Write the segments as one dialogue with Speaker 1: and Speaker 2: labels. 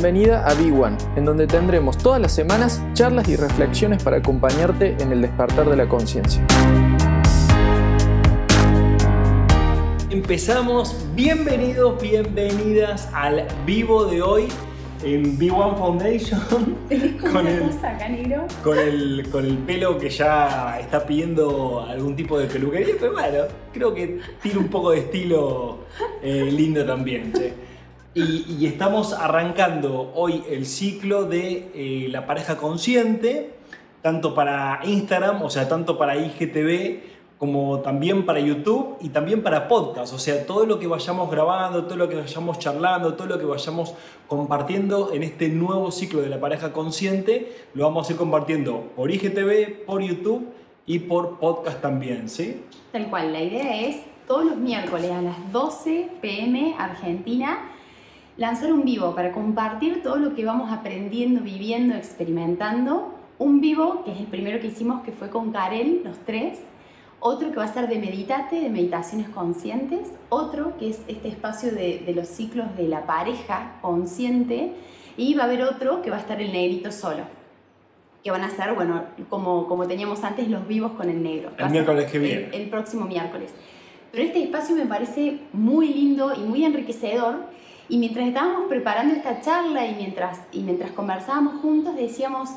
Speaker 1: bienvenida a Big One, en donde tendremos todas las semanas charlas y reflexiones para acompañarte en el despertar de la conciencia.
Speaker 2: Empezamos, bienvenidos, bienvenidas al vivo de hoy en B1 Foundation
Speaker 3: con el,
Speaker 2: con, el, con el pelo que ya está pidiendo algún tipo de peluquería, pero bueno, creo que tiene un poco de estilo eh, lindo también. Y, estamos arrancando hoy el ciclo de eh, la pareja consciente, tanto para Instagram, o sea, tanto para IGTV como también para YouTube y también para podcast. O sea, todo lo que vayamos grabando, todo lo que vayamos charlando, todo lo que vayamos compartiendo en este nuevo ciclo de la pareja consciente, lo vamos a ir compartiendo por IGTV, por YouTube y por podcast también, ¿sí?
Speaker 3: Tal cual, la idea es todos los miércoles a las 12 pm Argentina lanzar un vivo para compartir todo lo que vamos aprendiendo, viviendo, experimentando. Un vivo, que es el primero que hicimos, que fue con Karel, los tres otro que va a ser de meditate, de meditaciones conscientes, otro que es este espacio de, los ciclos de la pareja consciente, y va a haber otro que va a estar el negrito solo, que van a ser, bueno, como, como teníamos antes, los vivos con el negro.
Speaker 2: El miércoles que viene.
Speaker 3: El, próximo miércoles. Pero este espacio me parece muy lindo y muy enriquecedor. Y mientras estábamos preparando esta charla y mientras, y mientras conversábamos juntos, decíamos,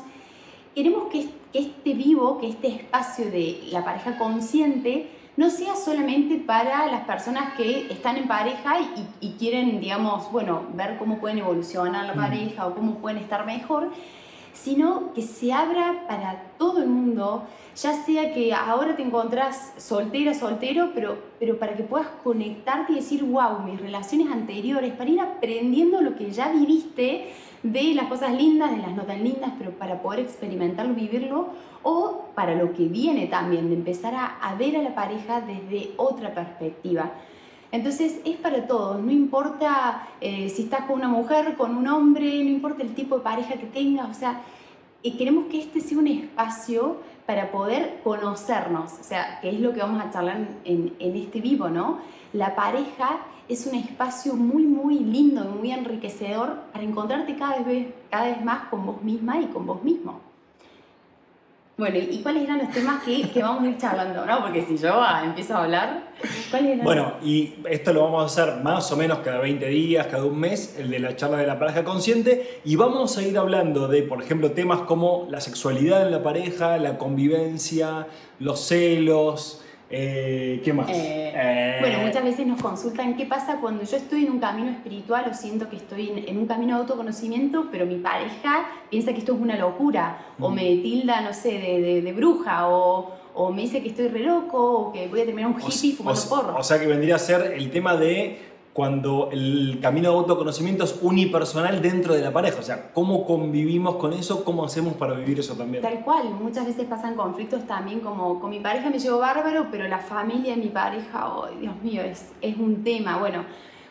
Speaker 3: queremos que este vivo, que este espacio de la pareja consciente no sea solamente para las personas que están en pareja y, quieren, digamos, bueno, ver cómo pueden evolucionar la pareja o cómo pueden estar mejor, sino que se abra para todo el mundo, ya sea que ahora te encontrás soltera, soltero, pero, pero para que puedas conectarte y decir, wow, mis relaciones anteriores, para ir aprendiendo lo que ya viviste de las cosas lindas, de las no tan lindas, pero para poder experimentarlo, vivirlo, o para lo que viene también, de empezar a, ver a la pareja desde otra perspectiva. Entonces es para todos, no importa eh, si estás con una mujer, con un hombre, no importa el tipo de pareja que tengas, o sea, y queremos que este sea un espacio para poder conocernos, o sea, que es lo que vamos a charlar en, en este vivo, ¿no? La pareja es un espacio muy, muy lindo, muy enriquecedor para encontrarte cada vez, cada vez más con vos misma y con vos mismo. Bueno, ¿y cuáles eran los temas que, vamos a ir charlando? ¿no? Porque si yo ah, empiezo a hablar,
Speaker 2: ¿cuáles eran? Bueno, y esto lo vamos a hacer más o menos cada 20 días, cada un mes, el de la charla de la pareja consciente, y vamos a ir hablando de, por ejemplo, temas como la sexualidad en la pareja, la convivencia, los celos, eh, ¿Qué más?
Speaker 3: Eh, eh. Bueno, muchas veces nos consultan qué pasa cuando yo estoy en un camino espiritual o siento que estoy en, un camino de autoconocimiento, pero mi pareja piensa que esto es una locura, o me tilda, no sé, de, de, bruja, o, o, me dice que estoy re loco, o que voy a terminar un hippie fumando porro.
Speaker 2: O sea que vendría a ser el tema de cuando el camino de autoconocimiento es unipersonal dentro de la pareja. O sea, cómo convivimos con eso, cómo hacemos para vivir eso también.
Speaker 3: Tal cual, muchas veces pasan conflictos también como con mi pareja me llevo bárbaro, pero la familia de mi pareja, oh, Dios mío, es, un tema. Bueno,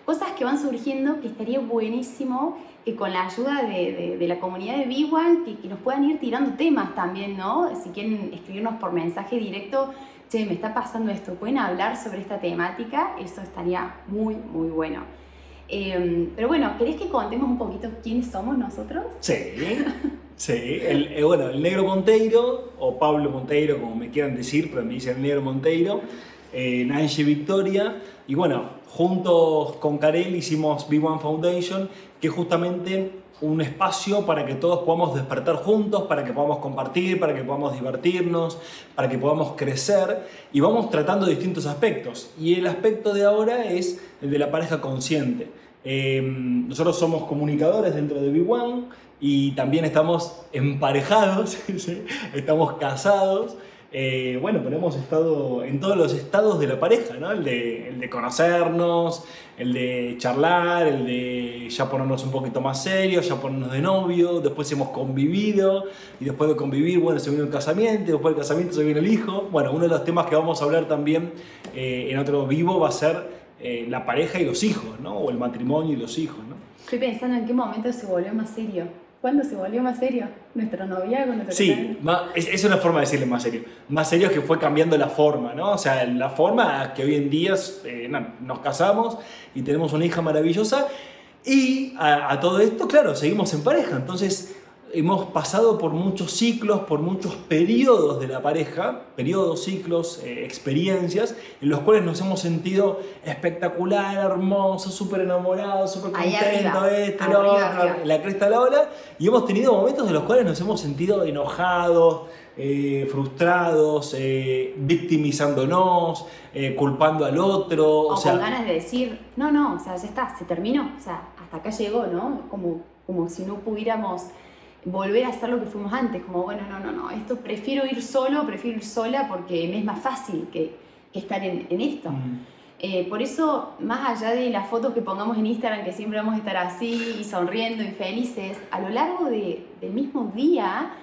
Speaker 3: cosas que van surgiendo que estaría buenísimo que con la ayuda de, la comunidad de B1 que, que nos puedan ir tirando temas también, ¿no? Si quieren escribirnos por mensaje directo, che, me está pasando esto, ¿pueden hablar sobre esta temática? Eso estaría muy, muy bueno. Em, pero bueno, ¿querés que contemos un poquito quiénes somos nosotros?
Speaker 2: Sí, sí. El, eh, bueno, el negro Monteiro, o Pablo Monteiro, como me quieran decir, pero me dicen el negro Monteiro, eh, Victoria, y bueno, juntos con Karel hicimos B1 Foundation, que justamente un espacio para que todos podamos despertar juntos, para que podamos compartir, para que podamos divertirnos, para que podamos crecer y vamos tratando distintos aspectos. Y el aspecto de ahora es el de la pareja consciente. Em, nosotros somos comunicadores dentro de B1 y también estamos emparejados, estamos casados. Eh, bueno, pero hemos estado en todos los estados de la pareja, ¿no? El de, el de, conocernos, el de charlar, el de ya ponernos un poquito más serios, ya ponernos de novio, después hemos convivido y después de convivir, bueno, se vino el casamiento, después del casamiento se vino el hijo. Bueno, uno de los temas que vamos a hablar también eh, en otro vivo va a ser eh, la pareja y los hijos, ¿no? O el matrimonio y los hijos, ¿no?
Speaker 3: Estoy pensando en qué momento se volvió más serio. ¿Cuándo se volvió más serio? ¿Nuestro noviazgo? Nuestro
Speaker 2: sí, es, es, una forma de decirle más serio. Más serio es que fue cambiando la forma, ¿no? O sea, la forma que hoy en día eh, nos casamos y tenemos una hija maravillosa Y a, a todo esto, claro, seguimos en pareja. Entonces, hemos pasado por muchos ciclos, por muchos periodos de la pareja, periodos, ciclos, eh, experiencias, en los cuales nos hemos sentido espectacular, hermosos, súper enamorados, súper contentos, la cresta de la ola, y hemos tenido momentos en los cuales nos hemos sentido enojados, eh, frustrados, eh, victimizándonos, culpando al otro.
Speaker 3: O, sea, con ganas de decir, no, no, o sea, ya está, se terminó, o sea, hasta acá llegó, ¿no? Como, como si no pudiéramos volver a hacer lo que fuimos antes, como bueno, no, no, no, esto prefiero ir solo, prefiero ir sola porque me es más fácil que, estar en, esto. Mm. Eh, por eso, más allá de las fotos que pongamos en Instagram, que siempre vamos a estar así y sonriendo y felices, a lo largo del mismo día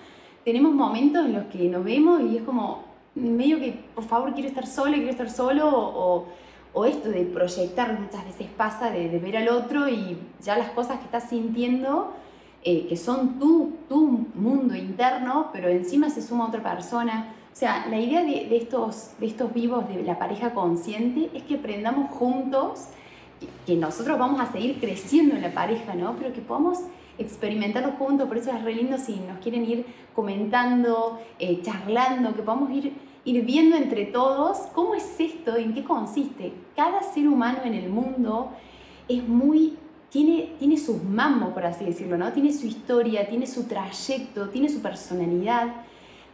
Speaker 3: tenemos momentos en los que nos vemos y es como medio que, por favor, quiero estar sola, quiero estar solo, o, o esto de proyectar muchas veces pasa, de, de ver al otro y ya las cosas que estás sintiendo eh, que son tu, tu mundo interno, pero encima se suma otra persona. O sea, la idea de, estos, de estos vivos de la pareja consciente es que aprendamos juntos, que, nosotros vamos a seguir creciendo en la pareja, ¿no? Pero que podamos experimentarlo juntos, por eso es re lindo si nos quieren ir comentando, eh, charlando, que podamos ir, ir viendo entre todos cómo es esto, en qué consiste. Cada ser humano en el mundo es muy tiene, tiene sus mamos, por así decirlo, ¿no? Tiene su historia, tiene su trayecto, tiene su personalidad.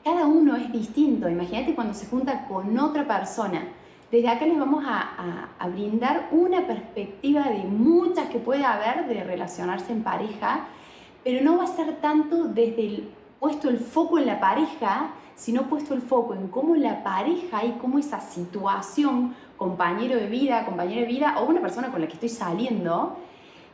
Speaker 3: Cada uno es distinto. Imagínate cuando se junta con otra persona. Desde acá les vamos a, a, brindar una perspectiva de muchas que puede haber de relacionarse en pareja, pero no va a ser tanto desde el puesto el foco en la pareja, sino puesto el foco en cómo la pareja y cómo esa situación, compañero de vida, compañera de vida o una persona con la que estoy saliendo,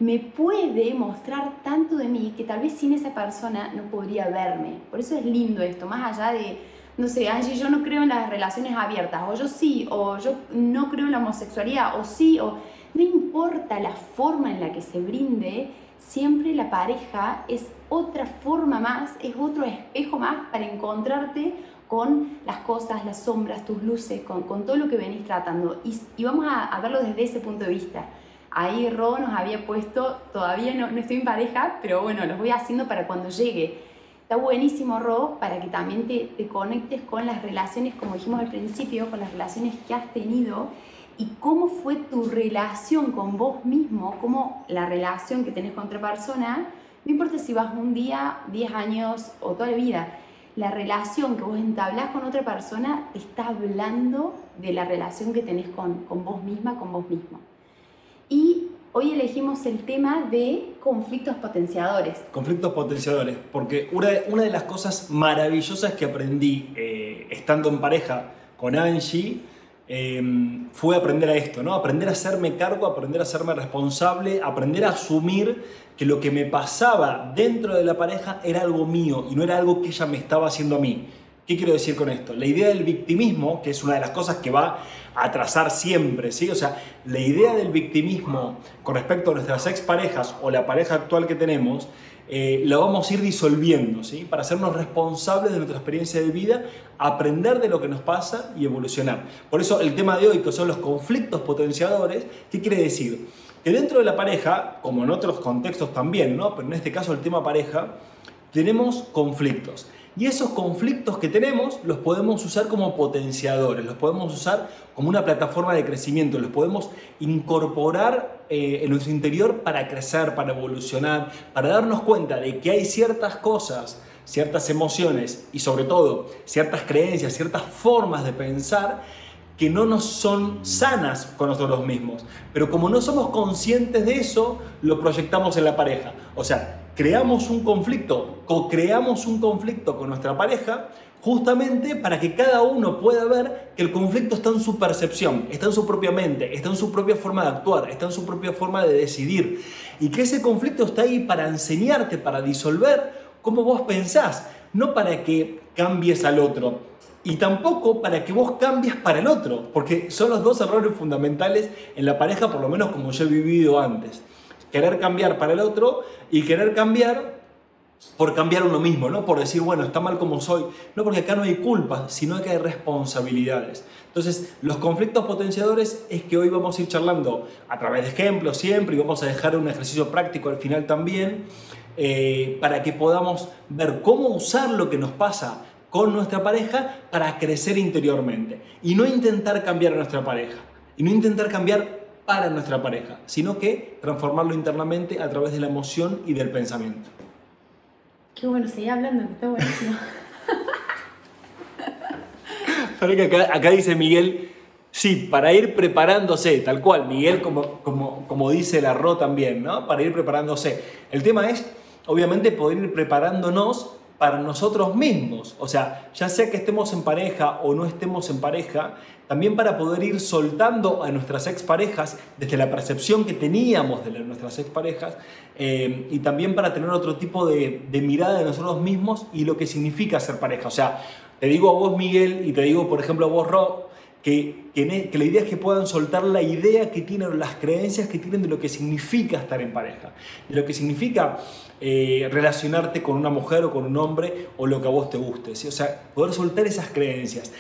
Speaker 3: me puede mostrar tanto de mí que tal vez sin esa persona no podría verme. Por eso es lindo esto, más allá de, no sé, Angie, yo no creo en las relaciones abiertas, o yo sí, o yo no creo en la homosexualidad, o sí, o no importa la forma en la que se brinde, siempre la pareja es otra forma más, es otro espejo más para encontrarte con las cosas, las sombras, tus luces, con, todo lo que venís tratando. Y, vamos a, a verlo desde ese punto de vista Ahí Ro nos había puesto, todavía no, no estoy en pareja, pero bueno, los voy haciendo para cuando llegue. Está buenísimo, Ro, para que también te, te conectes con las relaciones, como dijimos al principio, con las relaciones que has tenido y cómo fue tu relación con vos mismo, cómo la relación que tenés con otra persona, no importa si vas un día, 10 años o toda la vida, la relación que vos entablás con otra persona te está hablando de la relación que tenés con, con vos misma, con vos mismo y hoy elegimos el tema de conflictos potenciadores.
Speaker 2: Conflictos potenciadores, porque una de, una de las cosas maravillosas que aprendí eh, estando en pareja con Angie em, fue aprender a esto, ¿no? Aprender a hacerme cargo, aprender a hacerme responsable, aprender a asumir que lo que me pasaba dentro de la pareja era algo mío y no era algo que ella me estaba haciendo a mí. ¿Qué quiero decir con esto? La idea del victimismo, que es una de las cosas que va a trazar siempre, ¿sí? O sea, la idea del victimismo con respecto a nuestras exparejas o la pareja actual que tenemos, eh, la vamos a ir disolviendo, ¿sí? Para hacernos responsables de nuestra experiencia de vida, aprender de lo que nos pasa y evolucionar. Por eso el tema de hoy, que son los conflictos potenciadores, ¿qué quiere decir? Que dentro de la pareja, como en otros contextos también, ¿no? Pero en este caso el tema pareja, tenemos conflictos. Y esos conflictos que tenemos los podemos usar como potenciadores, los podemos usar como una plataforma de crecimiento, los podemos incorporar eh, en nuestro interior para crecer, para evolucionar, para darnos cuenta de que hay ciertas cosas, ciertas emociones y sobre todo ciertas creencias, ciertas formas de pensar que no nos son sanas con nosotros mismos. Pero como no somos conscientes de eso, lo proyectamos en la pareja. O sea, creamos un conflicto, co-creamos un conflicto con nuestra pareja, justamente para que cada uno pueda ver que el conflicto está en su percepción, está en su propia mente, está en su propia forma de actuar, está en su propia forma de decidir. Y que ese conflicto está ahí para enseñarte, para disolver cómo vos pensás, no para que cambies al otro. Y tampoco para que vos cambies para el otro, porque son los dos errores fundamentales en la pareja, por lo menos como yo he vivido antes querer cambiar para el otro y querer cambiar por cambiar uno mismo, no por decir, bueno, está mal como soy, no porque acá no hay culpa, sino que hay responsabilidades. Entonces, los conflictos potenciadores es que hoy vamos a ir charlando a través de ejemplos siempre y vamos a dejar un ejercicio práctico al final también, eh, para que podamos ver cómo usar lo que nos pasa con nuestra pareja para crecer interiormente y no intentar cambiar a nuestra pareja y no intentar cambiar para nuestra pareja, sino que transformarlo internamente a través de la emoción y del pensamiento.
Speaker 3: Qué bueno, seguí hablando, está buenísimo.
Speaker 2: acá, acá dice Miguel, sí, para ir preparándose, tal cual, Miguel como, como, como dice la RO también, ¿no? Para ir preparándose. El tema es, obviamente, poder ir preparándonos para nosotros mismos. O sea, ya sea que estemos en pareja o no estemos en pareja, también para poder ir soltando a nuestras exparejas desde la percepción que teníamos de nuestras exparejas eh, y también para tener otro tipo de, mirada de nosotros mismos y lo que significa ser pareja. O sea, te digo a vos, Miguel, y te digo, por ejemplo, a vos, Rob, que, que, que, la idea es que puedan soltar la idea que tienen, las creencias que tienen de lo que significa estar en pareja, de lo que significa eh, relacionarte con una mujer o con un hombre o lo que a vos te guste. ¿sí? O sea, poder soltar esas creencias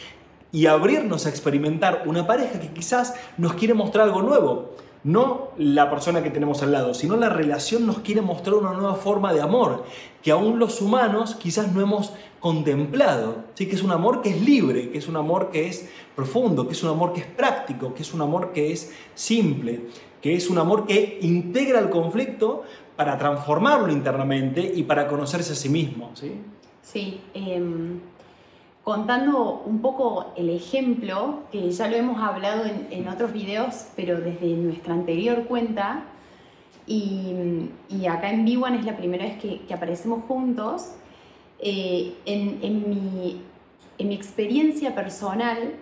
Speaker 2: y abrirnos a experimentar una pareja que quizás nos quiere mostrar algo nuevo. No la persona que tenemos al lado, sino la relación nos quiere mostrar una nueva forma de amor que aún los humanos quizás no hemos contemplado. ¿sí? Que es un amor que es libre, que es un amor que es profundo, que es un amor que es práctico, que es un amor que es simple, que es un amor que integra el conflicto, para transformarlo internamente y para conocerse a sí mismo. ¿sí?
Speaker 3: Sí, em, contando un poco el ejemplo, que ya lo hemos hablado en, otros videos, pero desde nuestra anterior cuenta, y, acá en Viwan es la primera vez que, aparecemos juntos, eh, en, mi, en mi experiencia personal,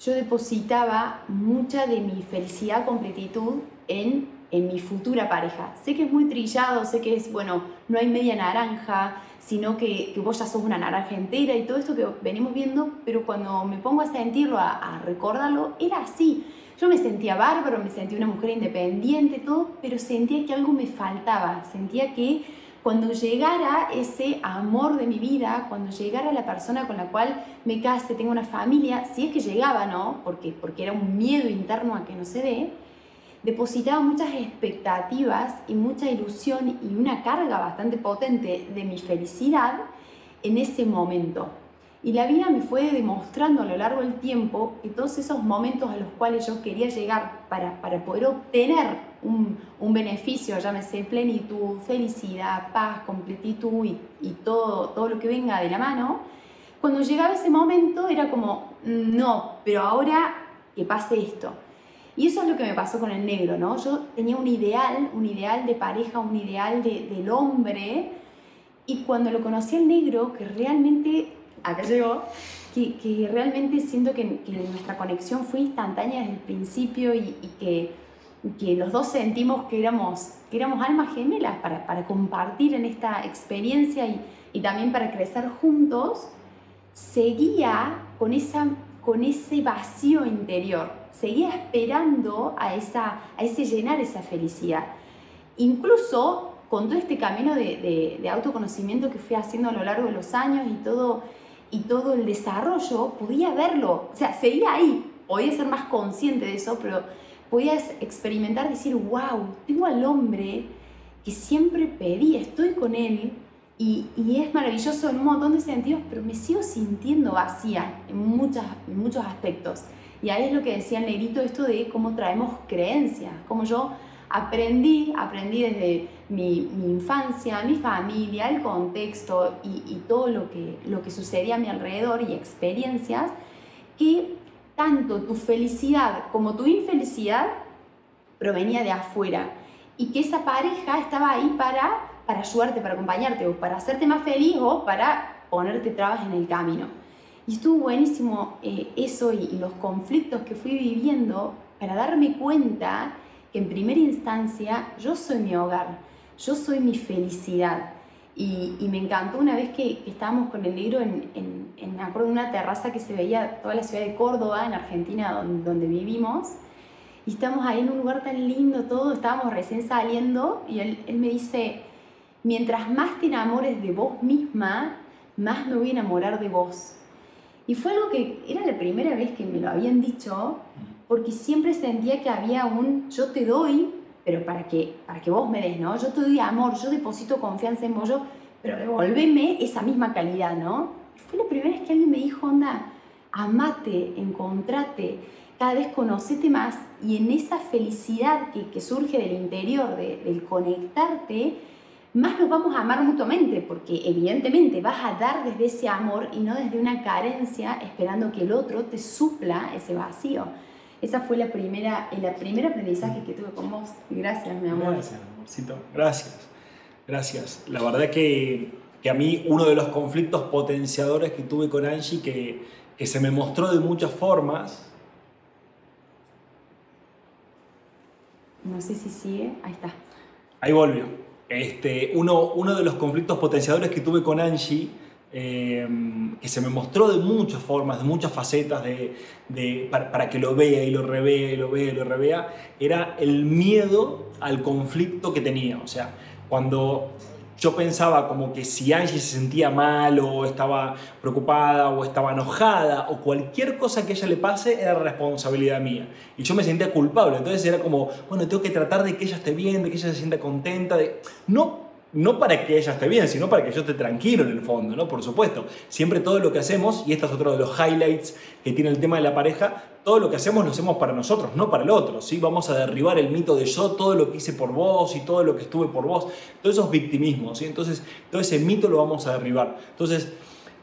Speaker 3: yo depositaba mucha de mi felicidad, completitud en en mi futura pareja. Sé que es muy trillado, sé que es, bueno, no hay media naranja, sino que, que vos ya sos una naranja entera y todo esto que venimos viendo, pero cuando me pongo a sentirlo, a, recordarlo, era así. Yo me sentía bárbaro, me sentía una mujer independiente, todo, pero sentía que algo me faltaba, sentía que cuando llegara ese amor de mi vida, cuando llegara la persona con la cual me case, tengo una familia, si es que llegaba, ¿no? Porque, porque era un miedo interno a que no se dé, depositaba muchas expectativas y mucha ilusión y una carga bastante potente de mi felicidad en ese momento. Y la vida me fue demostrando a lo largo del tiempo que todos esos momentos a los cuales yo quería llegar para, para poder obtener un, un, beneficio, llámese plenitud, felicidad, paz, completitud y, y, todo, todo lo que venga de la mano, cuando llegaba ese momento era como, no, pero ahora que pase esto. Y eso es lo que me pasó con el negro, ¿no? Yo tenía un ideal, un ideal de pareja, un ideal de, del hombre, y cuando lo conocí al negro, que realmente, acá llegó, que, que realmente siento que, que, nuestra conexión fue instantánea desde el principio y, y que, que, los dos sentimos que éramos, que éramos almas gemelas para, para compartir en esta experiencia y, y también para crecer juntos, seguía con, esa, con ese vacío interior seguía esperando a, esa, a ese llenar esa felicidad. Incluso con todo este camino de, de, autoconocimiento que fui haciendo a lo largo de los años y todo, y todo el desarrollo, podía verlo, o sea, seguía ahí, podía ser más consciente de eso, pero podía experimentar, decir, wow, tengo al hombre que siempre pedí, estoy con él, y, y, es maravilloso en un montón de sentidos, pero me sigo sintiendo vacía en, muchas, en muchos aspectos. Y ahí es lo que decía negrito, esto de cómo traemos creencias, cómo yo aprendí, aprendí desde mi, infancia, mi familia, el contexto y, todo lo que, lo sucedía a mi alrededor y experiencias, que tanto tu felicidad como tu infelicidad provenía de afuera y que esa pareja estaba ahí para, para ayudarte, para acompañarte o para hacerte más feliz o para ponerte trabas en el camino. Y estuvo buenísimo eh, eso y, los conflictos que fui viviendo para darme cuenta que en primera instancia yo soy mi hogar, yo soy mi felicidad. Y, me encantó una vez que, estábamos con el libro en, en, una terraza que se veía toda la ciudad de Córdoba, en Argentina, donde, donde vivimos. Y estamos ahí en un lugar tan lindo, todo, estábamos recién saliendo y él, él me dice, mientras más te enamores de vos misma, más me voy a enamorar de vos. Y fue algo que era la primera vez que me lo habían dicho, porque siempre sentía que había un yo te doy, pero para que, para que vos me des, ¿no? Yo te doy amor, yo deposito confianza en vos, pero devolveme esa misma calidad, ¿no? fue la primera vez que alguien me dijo, onda, amate, encontrate, cada vez conocete más y en esa felicidad que, que surge del interior, del conectarte, más nos vamos a amar mutuamente, porque evidentemente vas a dar desde ese amor y no desde una carencia esperando que el otro te supla ese vacío. Esa fue la primera, el primer aprendizaje que tuve con vos. Gracias, mi amor.
Speaker 2: Gracias, amorcito. Gracias. Gracias. La verdad que, que a mí uno de los conflictos potenciadores que tuve con Angie, que, que se me mostró de muchas formas.
Speaker 3: No sé si sigue. Ahí está.
Speaker 2: Ahí volvió. Este, uno, uno de los conflictos potenciadores que tuve con Angie, eh, que se me mostró de muchas formas, de muchas facetas, de, para, para, que lo vea y lo revea y lo vea y lo revea, era el miedo al conflicto que tenía. O sea, cuando yo pensaba como que si Angie se sentía mal o estaba preocupada o estaba enojada o cualquier cosa que ella le pase era responsabilidad mía. Y yo me sentía culpable. Entonces era como, bueno, tengo que tratar de que ella esté bien, de que ella se sienta contenta. De... No no para que ella esté bien, sino para que yo esté tranquilo en el fondo, ¿no? Por supuesto, siempre todo lo que hacemos, y este es otro de los highlights que tiene el tema de la pareja, todo lo que hacemos lo hacemos para nosotros, no para el otro, ¿sí? Vamos a derribar el mito de yo, todo lo que hice por vos y todo lo que estuve por vos, todos esos victimismos, ¿sí? Entonces, todo ese mito lo vamos a derribar. Entonces,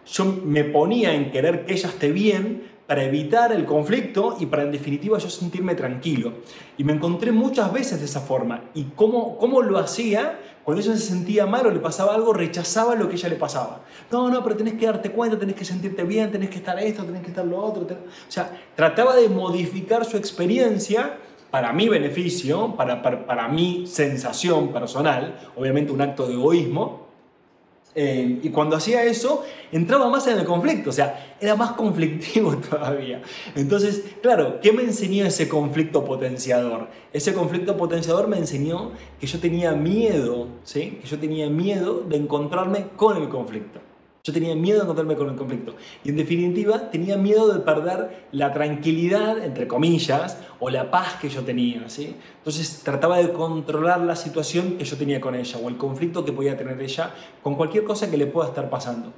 Speaker 2: yo me ponía en querer que ella esté bien, para evitar el conflicto y para en definitiva yo sentirme tranquilo. Y me encontré muchas veces de esa forma. ¿Y cómo, cómo lo hacía? Cuando ella se sentía mal o le pasaba algo, rechazaba lo que ella le pasaba. No, no, pero tenés que darte cuenta, tenés que sentirte bien, tenés que estar esto, tenés que estar lo otro. O sea, trataba de modificar su experiencia para mi beneficio, para, para, para mi sensación personal, obviamente un acto de egoísmo, eh, y cuando hacía eso, entraba más en el conflicto, o sea, era más conflictivo todavía. Entonces, claro, ¿qué me enseñó ese conflicto potenciador? Ese conflicto potenciador me enseñó que yo tenía miedo, ¿sí? Que yo tenía miedo de encontrarme con el conflicto. Yo tenía miedo de encontrarme con el conflicto. Y en definitiva, tenía miedo de perder la tranquilidad, entre comillas, o la paz que yo tenía. ¿sí? Entonces trataba de controlar la situación que yo tenía con ella, o el conflicto que podía tener ella con cualquier cosa que le pueda estar pasando.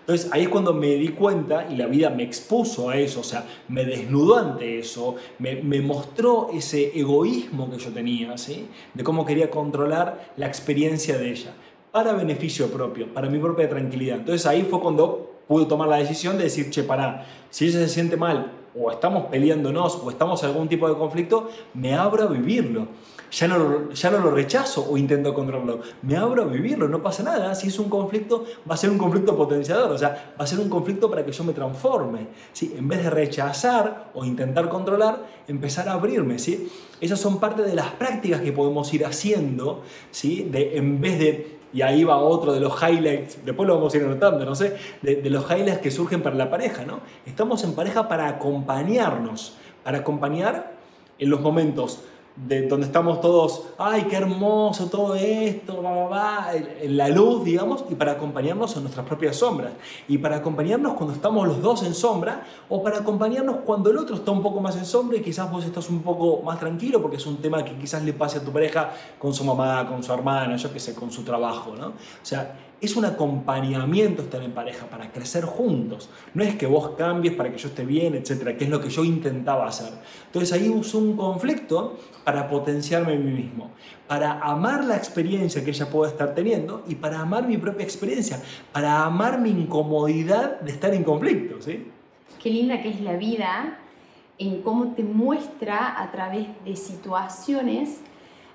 Speaker 2: Entonces ahí es cuando me di cuenta y la vida me expuso a eso, o sea, me desnudó ante eso, me, mostró ese egoísmo que yo tenía, ¿sí? de cómo quería controlar la experiencia de ella para beneficio propio, para mi propia tranquilidad. Entonces ahí fue cuando pude tomar la decisión de decir, che, para, si ella se siente mal, o estamos peleándonos, o estamos en algún tipo de conflicto, me abro a vivirlo. Ya no, ya no lo rechazo o intento controlarlo, me abro a vivirlo, no pasa nada. Si es un conflicto, va a ser un conflicto potenciador, o sea, va a ser un conflicto para que yo me transforme. ¿sí? En vez de rechazar o intentar controlar, empezar a abrirme. ¿sí? Esas son parte de las prácticas que podemos ir haciendo, ¿sí? de, en vez de y ahí va otro de los highlights, después lo vamos a ir anotando, no sé, de, los highlights que surgen para la pareja, ¿no? Estamos en pareja para acompañarnos, para acompañar en los momentos de donde estamos todos, ay, qué hermoso todo esto, va, va, va, en la luz, digamos, y para acompañarnos en nuestras propias sombras. Y para acompañarnos cuando estamos los dos en sombra, o para acompañarnos cuando el otro está un poco más en sombra y quizás vos estás un poco más tranquilo, porque es un tema que quizás le pase a tu pareja con su mamá, con su hermana, yo qué sé, con su trabajo, ¿no? O sea, es un acompañamiento estar en pareja para crecer juntos. No es que vos cambies para que yo esté bien, etcétera, que es lo que yo intentaba hacer. Entonces ahí uso un conflicto para potenciarme a mí mismo, para amar la experiencia que ella pueda estar teniendo y para amar mi propia experiencia, para amar mi incomodidad de estar en conflicto. ¿sí?
Speaker 3: Qué linda que es la vida en cómo te muestra a través de situaciones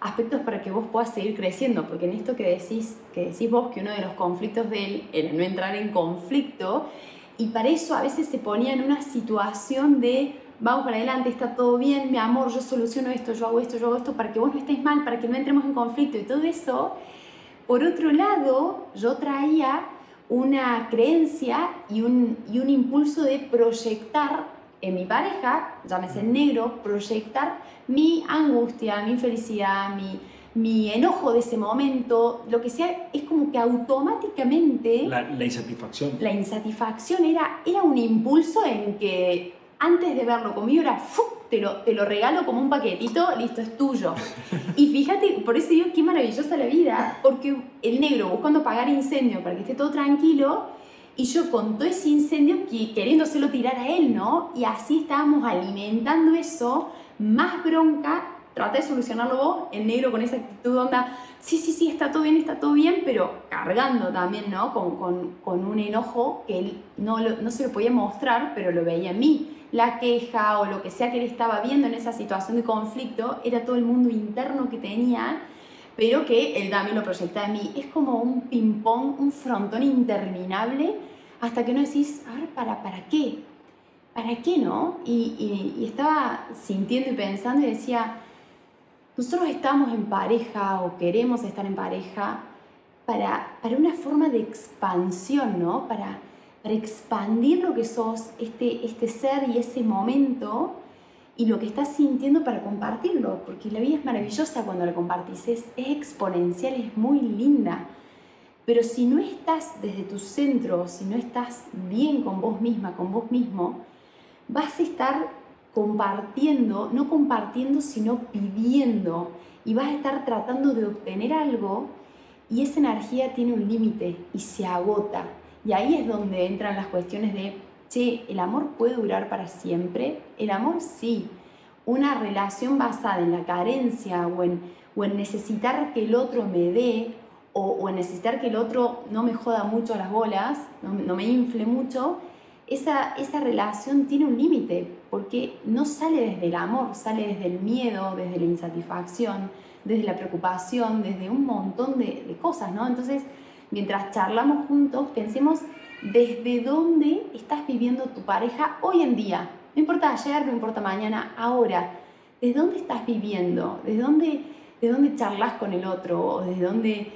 Speaker 3: aspectos para que vos puedas seguir creciendo, porque en esto que decís, que decís vos que uno de los conflictos de él era no entrar en conflicto, y para eso a veces se ponía en una situación de vamos para adelante, está todo bien, mi amor, yo soluciono esto, yo hago esto, yo hago esto, para que vos no estés mal, para que no entremos en conflicto y todo eso. Por otro lado, yo traía una creencia y un, y un impulso de proyectar en mi pareja, llámese negro, proyectar mi angustia, mi infelicidad, mi, mi enojo de ese momento, lo que sea, es como que automáticamente...
Speaker 2: La, insatisfacción.
Speaker 3: La insatisfacción era, era un impulso en que antes de verlo conmigo era, Te, lo, te lo regalo como un paquetito, listo, es tuyo. y fíjate, por eso digo, qué maravillosa la vida, porque el negro buscando apagar incendio para que esté todo tranquilo, y yo con todo ese incendio queriéndoselo tirar a él, ¿no? Y así estábamos alimentando eso, más bronca, trata de solucionarlo vos, el negro con esa actitud onda, sí, sí, sí, está todo bien, está todo bien, pero cargando también, ¿no? Con, con, con un enojo que él no, no se lo podía mostrar, pero lo veía en mí. La queja o lo que sea que él estaba viendo en esa situación de conflicto era todo el mundo interno que tenía, pero que él también lo proyectaba en mí. Es como un ping-pong, un frontón interminable, hasta que no decís, a ver, ¿para, para qué? ¿Para qué no? Y estaba sintiendo y pensando y decía, nosotros estamos en pareja o queremos estar en pareja para, para una forma de expansión, ¿no? Para, para expandir lo que sos, este, este ser y ese momento y lo que estás sintiendo para compartirlo, porque la vida es maravillosa cuando la compartís, es, exponencial, es muy linda. Pero si no estás desde tu centro, si no estás bien con vos misma, con vos mismo, vas a estar compartiendo, no compartiendo, sino pidiendo. Y vas a estar tratando de obtener algo y esa energía tiene un límite y se agota. Y ahí es donde entran las cuestiones de, che, ¿el amor puede durar para siempre? El amor sí. Una relación basada en la carencia o en, o en necesitar que el otro me dé o, o, en necesitar que el otro no me joda mucho las bolas, no, me infle mucho, esa, esa relación tiene un límite, porque no sale desde el amor, sale desde el miedo, desde la insatisfacción, desde la preocupación, desde un montón de, de cosas, ¿no? Entonces, mientras charlamos juntos, pensemos desde dónde estás viviendo tu pareja hoy en día. No importa ayer, no importa mañana, ahora. ¿Desde dónde estás viviendo? ¿Desde dónde, de dónde charlas con el otro? ¿O desde dónde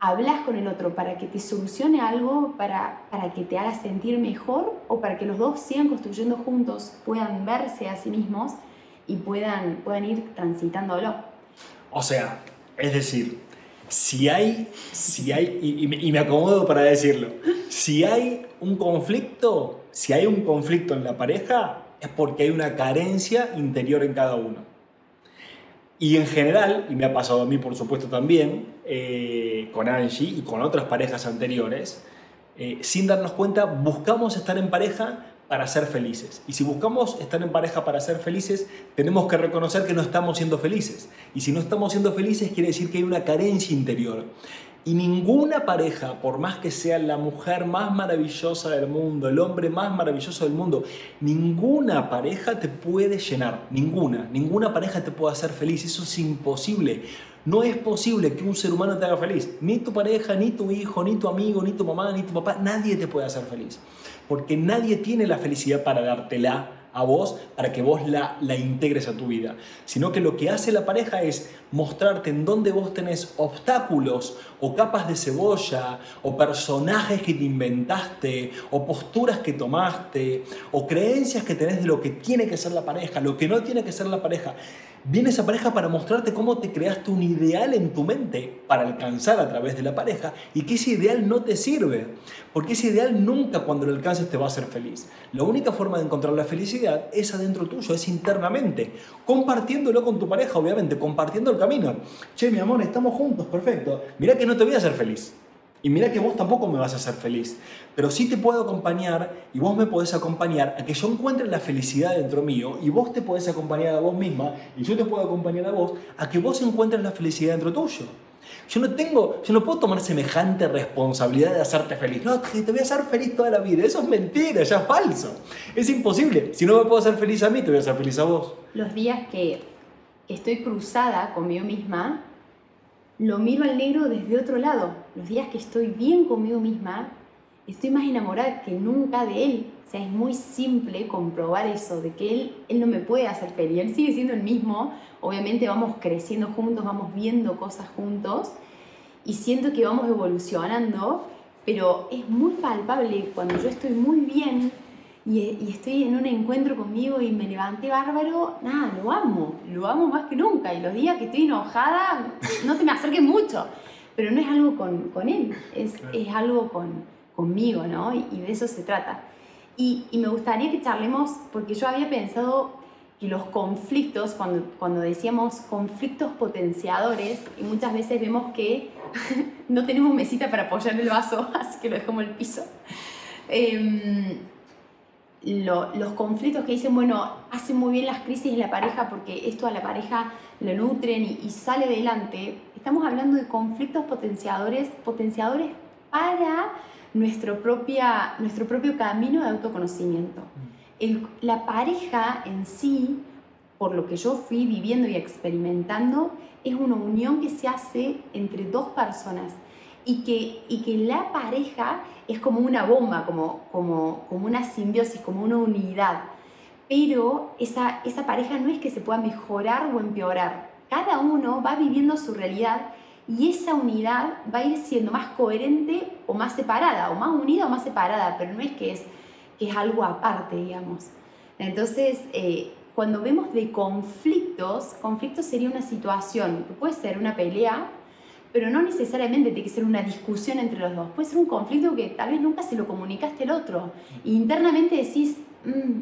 Speaker 3: hablas con el otro para que te solucione algo, para, para que te haga sentir mejor o para que los dos sigan construyendo juntos, puedan verse a sí mismos y puedan, puedan ir transitándolo.
Speaker 2: O sea, es decir, si hay, si hay y, me acomodo para decirlo, si hay un conflicto, si hay un conflicto en la pareja, es porque hay una carencia interior en cada uno. Y en general, y me ha pasado a mí por supuesto también, eh, con Angie y con otras parejas anteriores, eh, sin darnos cuenta, buscamos estar en pareja para ser felices. Y si buscamos estar en pareja para ser felices, tenemos que reconocer que no estamos siendo felices. Y si no estamos siendo felices, quiere decir que hay una carencia interior. Y ninguna pareja, por más que sea la mujer más maravillosa del mundo, el hombre más maravilloso del mundo, ninguna pareja te puede llenar, ninguna, ninguna pareja te puede hacer feliz, eso es imposible. No es posible que un ser humano te haga feliz, ni tu pareja, ni tu hijo, ni tu amigo, ni tu mamá, ni tu papá, nadie te puede hacer feliz, porque nadie tiene la felicidad para dártela a vos para que vos la, la integres a tu vida, sino que lo que hace la pareja es mostrarte en dónde vos tenés obstáculos o capas de cebolla o personajes que te inventaste o posturas que tomaste o creencias que tenés de lo que tiene que ser la pareja, lo que no tiene que ser la pareja. Viene esa pareja para mostrarte cómo te creaste un ideal en tu mente para alcanzar a través de la pareja y que ese ideal no te sirve. Porque ese ideal nunca cuando lo alcances te va a hacer feliz. La única forma de encontrar la felicidad es adentro tuyo, es internamente. Compartiéndolo con tu pareja, obviamente, compartiendo el camino. Che, mi amor, estamos juntos, perfecto. Mira que no te voy a hacer feliz. Y mira que vos tampoco me vas a hacer feliz, pero sí te puedo acompañar y vos me podés acompañar a que yo encuentre la felicidad dentro mío y vos te podés acompañar a vos misma y yo te puedo acompañar a vos a que vos encuentres la felicidad dentro tuyo. Yo no tengo, yo no puedo tomar semejante responsabilidad de hacerte feliz. No, te voy a hacer feliz toda la vida. Eso es mentira, ya es falso. Es imposible. Si no me puedo hacer feliz a mí, te voy a hacer feliz a vos.
Speaker 3: Los días que estoy cruzada conmigo misma, lo miro al negro desde otro lado. Los días que estoy bien conmigo misma, estoy más enamorada que nunca de él. O sea, es muy simple comprobar eso, de que él, él no me puede hacer feliz. Él sigue siendo el mismo. Obviamente vamos creciendo juntos, vamos viendo cosas juntos y siento que vamos evolucionando, pero es muy palpable cuando yo estoy muy bien y, estoy en un encuentro conmigo y me levanté bárbaro, nada, lo amo, lo amo más que nunca. Y los días que estoy enojada, no te me acerques mucho, pero no es algo con, con él, es, es, algo con, conmigo, ¿no? Y, de eso se trata. Y, y, me gustaría que charlemos, porque yo había pensado que los conflictos, cuando, cuando decíamos conflictos potenciadores, y muchas veces vemos que no tenemos mesita para apoyar el vaso, así que lo dejamos el piso. Eh, los conflictos que dicen, bueno, hacen muy bien las crisis en la pareja porque esto a la pareja lo nutren y, sale adelante, estamos hablando de conflictos potenciadores, potenciadores para nuestro, propia, nuestro propio camino de autoconocimiento. la pareja en sí, por lo que yo fui viviendo y experimentando, es una unión que se hace entre dos personas y que, y que la pareja es como una bomba, como, como, como una simbiosis, como una unidad. Pero esa, esa pareja no es que se pueda mejorar o empeorar. Cada uno va viviendo su realidad y esa unidad va a ir siendo más coherente o más separada, o más unida o más separada, pero no es que es, que es algo aparte, digamos. Entonces, eh, cuando vemos de conflictos, conflictos sería una situación que puede ser una pelea, pero no necesariamente tiene que ser una discusión entre los dos. Puede ser un conflicto que tal vez nunca se lo comunicaste al otro. Internamente decís, mm",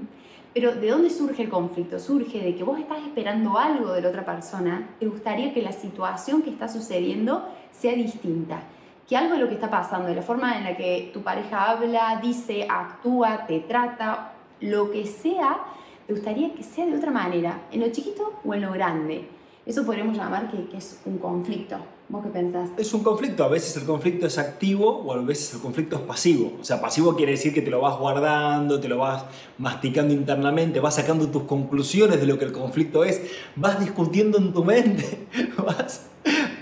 Speaker 3: pero ¿de dónde surge el conflicto? Surge de que vos estás esperando algo de la otra persona, te gustaría que la situación que está sucediendo sea distinta. Que algo de lo que está pasando, de la forma en la que tu pareja habla, dice, actúa, te trata, lo que sea, te gustaría que sea de otra manera, en lo chiquito o en lo grande. Eso podríamos llamar que, es un conflicto. ¿Vos qué pensás?
Speaker 2: Es un conflicto, a veces el conflicto es activo o a veces el conflicto es pasivo. O sea, pasivo quiere decir que te lo vas guardando, te lo vas masticando internamente, vas sacando tus conclusiones de lo que el conflicto es, vas discutiendo en tu mente, vas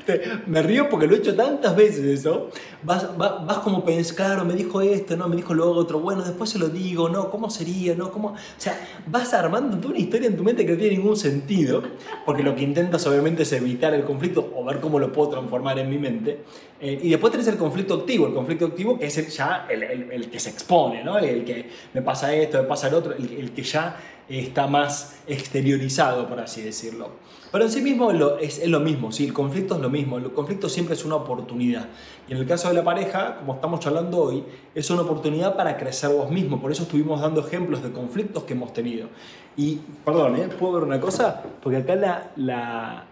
Speaker 2: me río porque lo he hecho tantas veces eso. Vas, vas, como pensar, claro, me dijo esto, no, me dijo lo otro, bueno, después se lo digo, no, ¿cómo sería? No, ¿cómo? O sea, vas armando una historia en tu mente que no tiene ningún sentido, porque lo que intentas obviamente es evitar el conflicto o ver cómo lo puedo transformar en mi mente. Eh, y después tenés el conflicto activo, el conflicto activo que es ya el, el, que se expone, ¿no? El, que me pasa esto, me pasa el otro, el, que ya está más exteriorizado, por así decirlo. Pero en sí mismo es, es, lo mismo, ¿sí? el conflicto es lo mismo, el conflicto siempre es una oportunidad. Y en el caso de la pareja, como estamos charlando hoy, es una oportunidad para crecer vos mismo. Por eso estuvimos dando ejemplos de conflictos que hemos tenido. Y, perdón, ¿eh? ¿puedo ver una cosa? Porque acá la, la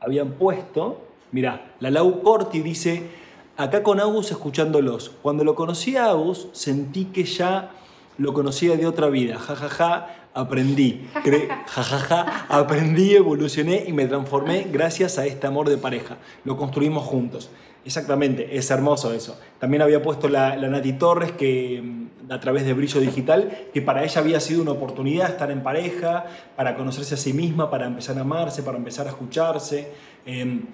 Speaker 2: habían puesto, mirá, la Lau Corti dice, acá con Agus escuchándolos, cuando lo conocí a Agus sentí que ya lo conocía de otra vida, jajaja, ja, ja, aprendí, jajaja, aprendí, evolucioné y me transformé gracias a este amor de pareja. Lo construimos juntos. Exactamente, es hermoso eso. También había puesto la, Nati Torres que mm, a través de Brillo Digital, que para ella había sido una oportunidad estar en pareja, para conocerse a sí misma, para empezar a amarse, para empezar a escucharse. Em,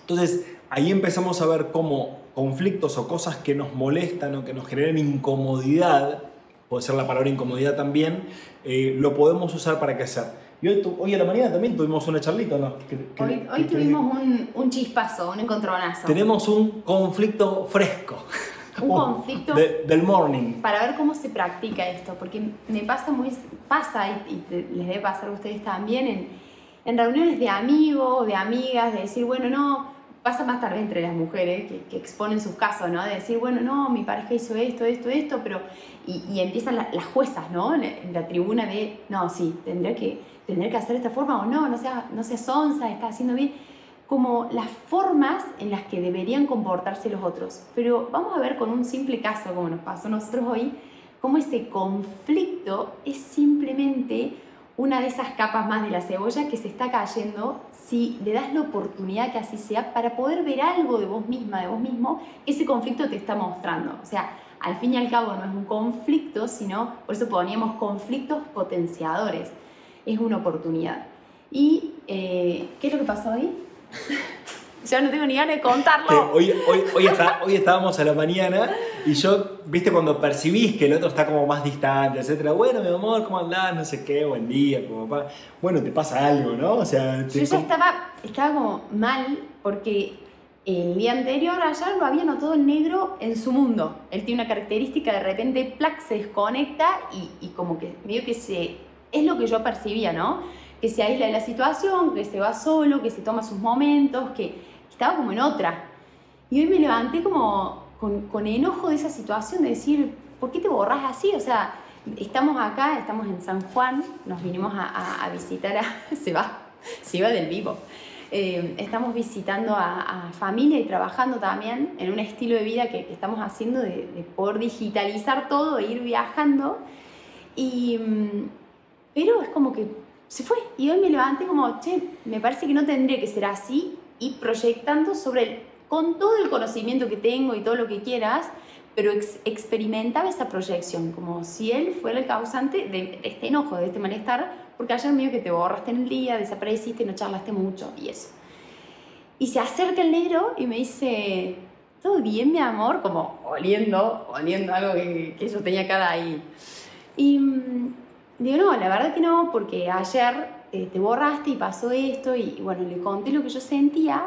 Speaker 2: entonces, ahí empezamos a ver cómo conflictos o cosas que nos molestan o que nos generan incomodidad, puede ser la palabra incomodidad también, eh, lo podemos usar para crecer. Y hoy, hoy, a la mañana también tuvimos una charlita, ¿no?
Speaker 3: hoy, tuvimos un, un, chispazo, un encontronazo.
Speaker 2: Tenemos un conflicto fresco.
Speaker 3: Un conflicto
Speaker 2: del morning.
Speaker 3: Para ver cómo se practica esto, porque me pasa muy, pasa y, les debe pasar a ustedes también en, en reuniones de amigos, de amigas, de decir, bueno, no, pasa más tarde entre las mujeres que, exponen sus casos, ¿no? De decir, bueno, no, mi pareja hizo esto, esto, esto, pero... Y, empiezan las juezas, ¿no? En la tribuna de, no, sí, tendré que, tendré que hacer esta forma o no, no sea, no sea sonsa, está haciendo bien. Como las formas en las que deberían comportarse los otros. Pero vamos a ver con un simple caso, como nos pasó a nosotros hoy, cómo ese conflicto es simplemente una de esas capas más de la cebolla que se está cayendo si le das la oportunidad que así sea para poder ver algo de vos misma, de vos mismo, ese conflicto te está mostrando. O sea, al fin y al cabo no es un conflicto, sino, por eso poníamos conflictos potenciadores. Es una oportunidad. ¿Y eh, qué es lo que pasó hoy? Ya no tengo ni ganas de contarlo.
Speaker 2: Hoy, hoy, hoy, hoy, estábamos a la mañana y yo, viste, cuando percibís que el otro está como más distante, etcétera, bueno, mi amor, ¿cómo andás? No sé qué, buen día, como papá. Bueno, te pasa algo, ¿no? O sea,
Speaker 3: yo ya estaba, estaba como mal porque el día anterior, ayer, lo había notado el negro en su mundo. Él tiene una característica, de repente, plac, se desconecta y, y como que medio que se... Es lo que yo percibía, ¿no? Que se aísla de la situación, que se va solo, que se toma sus momentos, que, estaba como en otra. Y hoy me levanté como con, con enojo de esa situación, de decir, ¿por qué te borras así? O sea, estamos acá, estamos en San Juan, nos vinimos a, a, visitar a... se va, se va del vivo. Eh, estamos visitando a, familia y trabajando también en un estilo de vida que, estamos haciendo de, de, poder digitalizar todo e ir viajando. Y, mm, pero es como que se fue. Y hoy me levanté como, che, me parece que no tendría que ser así y proyectando sobre el, con todo el conocimiento que tengo y todo lo que quieras, pero experimentaba esa proyección, como si él fuera el causante de este enojo, de este malestar, porque ayer medio que te borraste en el día, desapareciste, no charlaste mucho y eso. Y se acerca el negro y me dice, ¿todo bien, mi amor? Como oliendo, oliendo algo que, que yo tenía cada ahí. Y mm, digo, no, la verdad que no, porque ayer eh, te borraste y pasó esto, y, bueno, le conté lo que yo sentía,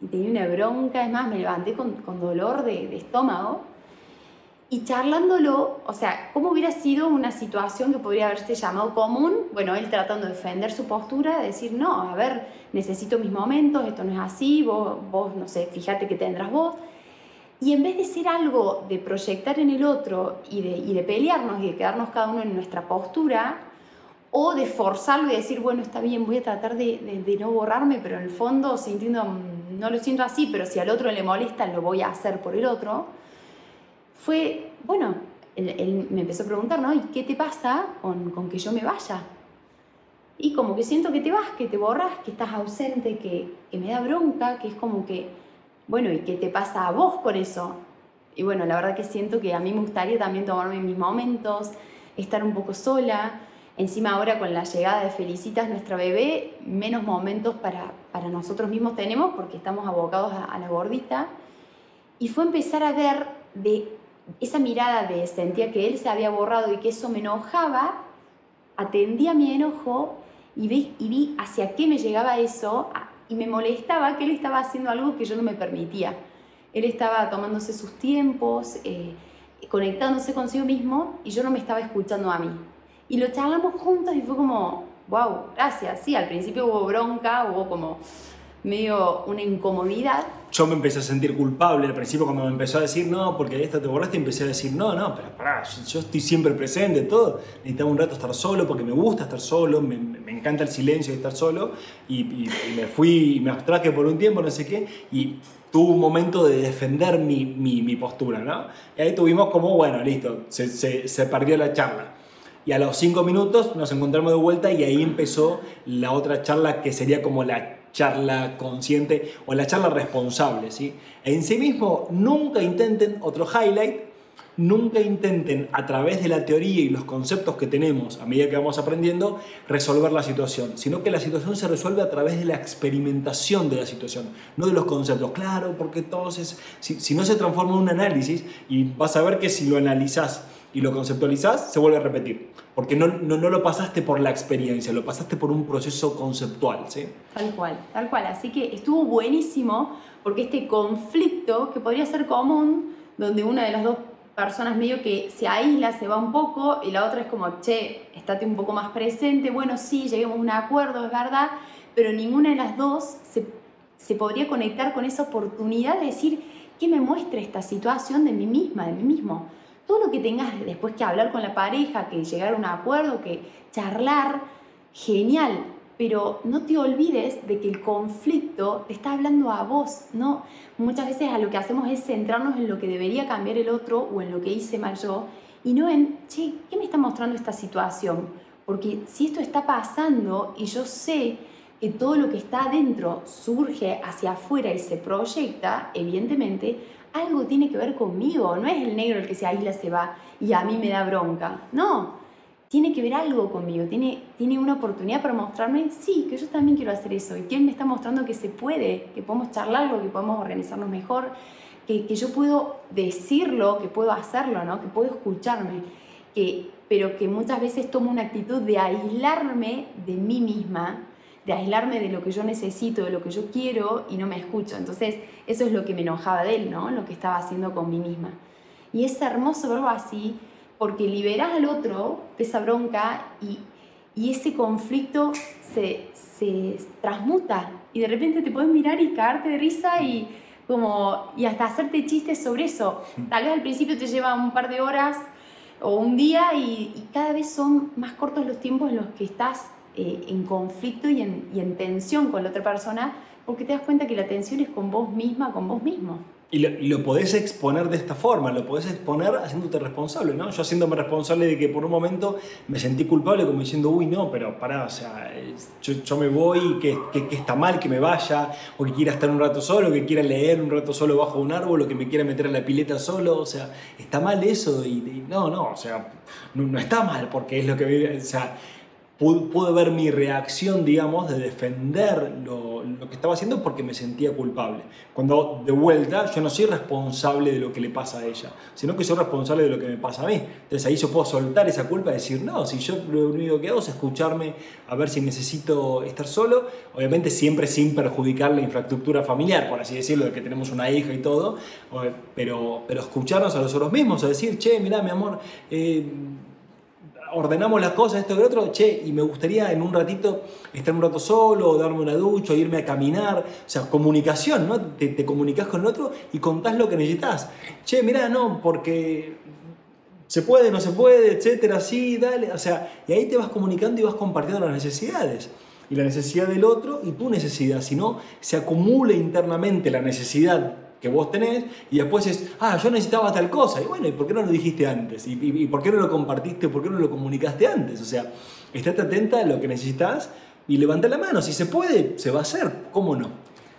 Speaker 3: y tenía una bronca, es más, me levanté con, con dolor de, de estómago, y charlándolo, o sea, ¿cómo hubiera sido una situación que podría haberse llamado común? Bueno, él tratando de defender su postura, de decir, no, a ver, necesito mis momentos, esto no es así, vos, vos no sé, fíjate que tendrás vos. Y en vez de ser algo de proyectar en el otro y de, y de pelearnos y de quedarnos cada uno en nuestra postura, o de forzarlo y decir, bueno, está bien, voy a tratar de, de, no borrarme, pero en el fondo sintiendo, no lo siento así, pero si al otro le molesta, lo voy a hacer por el otro fue, bueno, él, me empezó a preguntar, ¿no? ¿Y qué te pasa con, con, que yo me vaya? Y como que siento que te vas, que te borras, que estás ausente, que, que me da bronca, que es como que, bueno, ¿y qué te pasa a vos con eso? Y bueno, la verdad que siento que a mí me gustaría también tomarme mis momentos, estar un poco sola. Encima ahora con la llegada de Felicitas, nuestra bebé, menos momentos para, para nosotros mismos tenemos porque estamos abocados a, a la gordita. Y fue empezar a ver de esa mirada de sentía que él se había borrado y que eso me enojaba, atendía mi enojo y vi, y vi hacia qué me llegaba eso y me molestaba que él estaba haciendo algo que yo no me permitía. Él estaba tomándose sus tiempos, eh, conectándose consigo mismo y yo no me estaba escuchando a mí. Y lo charlamos juntos y fue como, wow, gracias. Sí, al principio hubo bronca, hubo como medio una incomodidad.
Speaker 2: Yo me empecé a sentir culpable al principio cuando me empezó a decir no, porque esta te borraste, empecé a decir no, no, pero pará, yo, estoy siempre presente, todo. Necesitaba un rato estar solo porque me gusta estar solo, me, me encanta el silencio de estar solo y, me fui, me abstraje por un tiempo, no sé qué, y tuve un momento de defender mi, mi, mi postura, ¿no? Y ahí tuvimos como, bueno, listo, se, se, se perdió la charla. Y a los cinco minutos nos encontramos de vuelta y ahí empezó la otra charla que sería como la charla consciente o la charla responsable. ¿sí? En sí mismo, nunca intenten otro highlight, nunca intenten a través de la teoría y los conceptos que tenemos a medida que vamos aprendiendo resolver la situación, sino que la situación se resuelve a través de la experimentación de la situación, no de los conceptos. Claro, porque entonces, si, si no se transforma en un análisis y vas a ver que si lo analizas y lo conceptualizás, se vuelve a repetir. Porque no, no, no, lo pasaste por la experiencia, lo pasaste por un proceso conceptual. ¿sí?
Speaker 3: Tal cual, tal cual. Así que estuvo buenísimo porque este conflicto que podría ser común, donde una de las dos personas medio que se aísla, se va un poco, y la otra es como, che, estate un poco más presente, bueno, sí, lleguemos a un acuerdo, es verdad, pero ninguna de las dos se, se podría conectar con esa oportunidad de decir, ¿qué me muestra esta situación de mí misma, de mí mismo? Todo lo que tengas después que hablar con la pareja, que llegar a un acuerdo, que charlar, genial, pero no te olvides de que el conflicto te está hablando a vos, ¿no? Muchas veces a lo que hacemos es centrarnos en lo que debería cambiar el otro o en lo que hice mal yo y no en, che, ¿qué me está mostrando esta situación? Porque si esto está pasando y yo sé que todo lo que está adentro surge hacia afuera y se proyecta, evidentemente algo tiene que ver conmigo, no es el negro el que se aísla, se va y a mí me da bronca, no, tiene que ver algo conmigo, tiene, tiene una oportunidad para mostrarme, sí, que yo también quiero hacer eso. Y que me está mostrando que se puede, que podemos charlarlo, que podemos organizarnos mejor, que, que yo puedo decirlo, que puedo hacerlo, ¿no? que puedo escucharme, que, pero que muchas veces tomo una actitud de aislarme de mí misma, de aislarme de lo que yo necesito, de lo que yo quiero y no me escucho. Entonces, eso es lo que me enojaba de él, ¿no? Lo que estaba haciendo con mí misma. Y es hermoso verlo así porque liberas al otro de esa bronca y, y ese conflicto se, se transmuta y de repente te puedes mirar y caerte de risa y como y hasta hacerte chistes sobre eso. Tal vez al principio te lleva un par de horas o un día y, y cada vez son más cortos los tiempos en los que estás eh, en conflicto y en, y en tensión con la otra persona porque te das cuenta que la tensión es con vos misma, con vos mismo.
Speaker 2: Y lo, podés exponer de esta forma, lo podés exponer haciéndote responsable, ¿no? Yo haciéndome responsable de que por un momento me sentí culpable como diciendo, uy, no, pero pará, o sea, yo, yo me voy, que, que, que, está mal que me vaya, o que quiera estar un rato solo, que quiera leer un rato solo bajo un árbol, o que me quiera meter a la pileta solo, o sea, está mal eso, y, no, no, o sea, no, no, está mal, porque es lo que vive, o sea, pude, ver mi reacción, digamos, de defender lo, lo, que estaba haciendo porque me sentía culpable. Cuando de vuelta yo no soy responsable de lo que le pasa a ella, sino que soy responsable de lo que me pasa a mí. Entonces ahí yo puedo soltar esa culpa y decir, no, si yo lo único que hago es escucharme a ver si necesito estar solo, obviamente siempre sin perjudicar la infraestructura familiar, por así decirlo, de que tenemos una hija y todo, pero, pero escucharnos a nosotros mismos, a decir, che, mira, mi amor, eh, ordenamos las cosas, esto y lo otro, che, y me gustaría en un ratito estar un rato solo, darme una ducha, irme a caminar, o sea, comunicación, ¿no? Te, te comunicas con el otro y contás lo que necesitas. Che, mira, no, porque se puede, no se puede, etcétera, sí, dale, o sea, y ahí te vas comunicando y vas compartiendo las necesidades. Y la necesidad del otro y tu necesidad, si no, se acumula internamente la necesidad que vos tenés y después es, ah, yo necesitaba tal cosa. Y bueno, ¿y por qué no lo dijiste antes? ¿Y, y, por qué no lo compartiste? ¿Por qué no lo comunicaste antes? O sea, estate atenta a lo que necesitas y levanta la mano. Si se puede, se va a hacer. ¿Cómo no?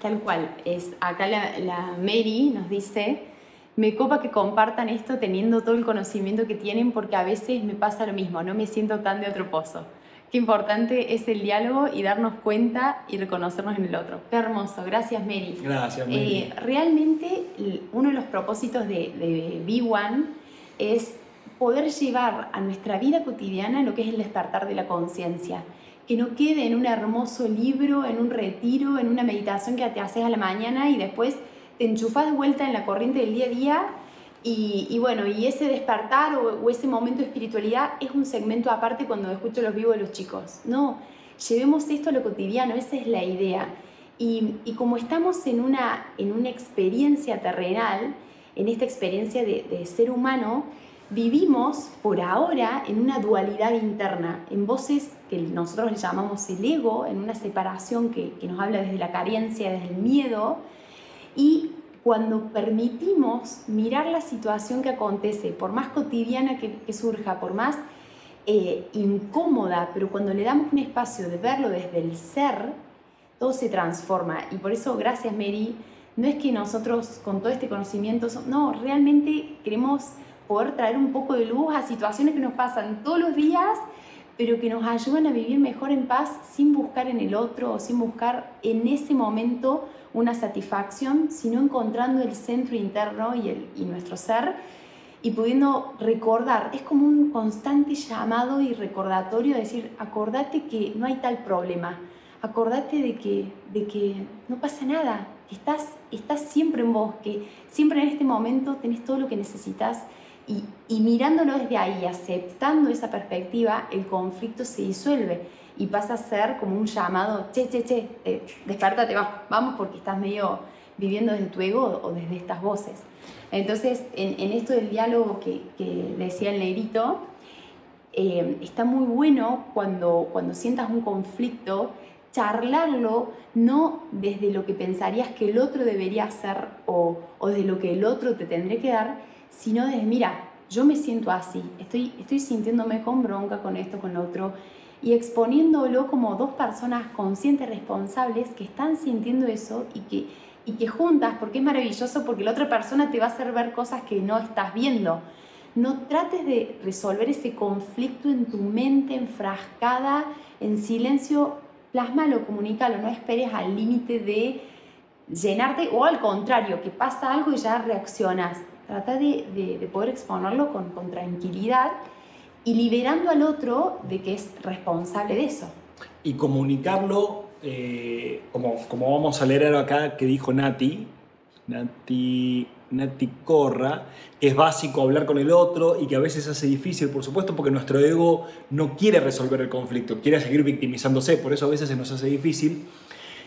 Speaker 3: Tal cual. Es, acá la, la Mary nos dice, me copa que compartan esto teniendo todo el conocimiento que tienen porque a veces me pasa lo mismo, no me siento tan de otro pozo. Qué importante es el diálogo y darnos cuenta y reconocernos en el otro. Qué hermoso. Gracias, Mary.
Speaker 2: Gracias, Mary.
Speaker 3: Eh, realmente, uno de los propósitos de, de B1 es poder llevar a nuestra vida cotidiana lo que es el despertar de la conciencia. Que no quede en un hermoso libro, en un retiro, en una meditación que te haces a la mañana y después te enchufas de vuelta en la corriente del día a día y, y, bueno, y ese despertar o, o, ese momento de espiritualidad es un segmento aparte cuando escucho los vivos de los chicos. No, llevemos esto a lo cotidiano, esa es la idea. Y, y como estamos en una, en una experiencia terrenal, en esta experiencia de, de, ser humano, vivimos por ahora en una dualidad interna, en voces que nosotros le llamamos el ego, en una separación que, que nos habla desde la carencia, desde el miedo, y cuando permitimos mirar la situación que acontece, por más cotidiana que, surja, por más eh, incómoda, pero cuando le damos un espacio de verlo desde el ser, todo se transforma. Y por eso, gracias Mary, no es que nosotros con todo este conocimiento, no, realmente queremos poder traer un poco de luz a situaciones que nos pasan todos los días, pero que nos ayudan a vivir mejor en paz sin buscar en el otro o sin buscar en ese momento una satisfacción, sino encontrando el centro interno y, nuestro ser y pudiendo recordar. Es como un constante llamado y recordatorio, de decir, acordate que no hay tal problema, acordate de que, de que no pasa nada, que estás, estás siempre en vos, que siempre en este momento tenés todo lo que necesitas. Y, y mirándolo desde ahí, aceptando esa perspectiva, el conflicto se disuelve y pasa a ser como un llamado, che, che, che, eh, despertate, va, vamos porque estás medio viviendo desde tu ego o desde estas voces. Entonces, en, en esto del diálogo que, que decía el negrito, eh, está muy bueno cuando, cuando sientas un conflicto, charlarlo no desde lo que pensarías que el otro debería hacer o, o desde lo que el otro te tendría que dar, sino desde, mira, yo me siento así, estoy, estoy sintiéndome con bronca con esto, con lo otro, y exponiéndolo como dos personas conscientes, responsables, que están sintiendo eso y que, y que juntas, porque es maravilloso, porque la otra persona te va a hacer ver cosas que no estás viendo. No trates de resolver ese conflicto en tu mente enfrascada, en silencio, plásmalo, comunícalo, no esperes al límite de llenarte o al contrario, que pasa algo y ya reaccionas. Trata de, de, de poder exponerlo con tranquilidad y liberando al otro de que es responsable de eso.
Speaker 2: Y comunicarlo eh, como, como vamos a leer acá que dijo Nati, Nati, Nati Corra, que es básico hablar con el otro y que a veces hace difícil, por supuesto, porque nuestro ego no quiere resolver el conflicto, quiere seguir victimizándose, por eso a veces se nos hace difícil.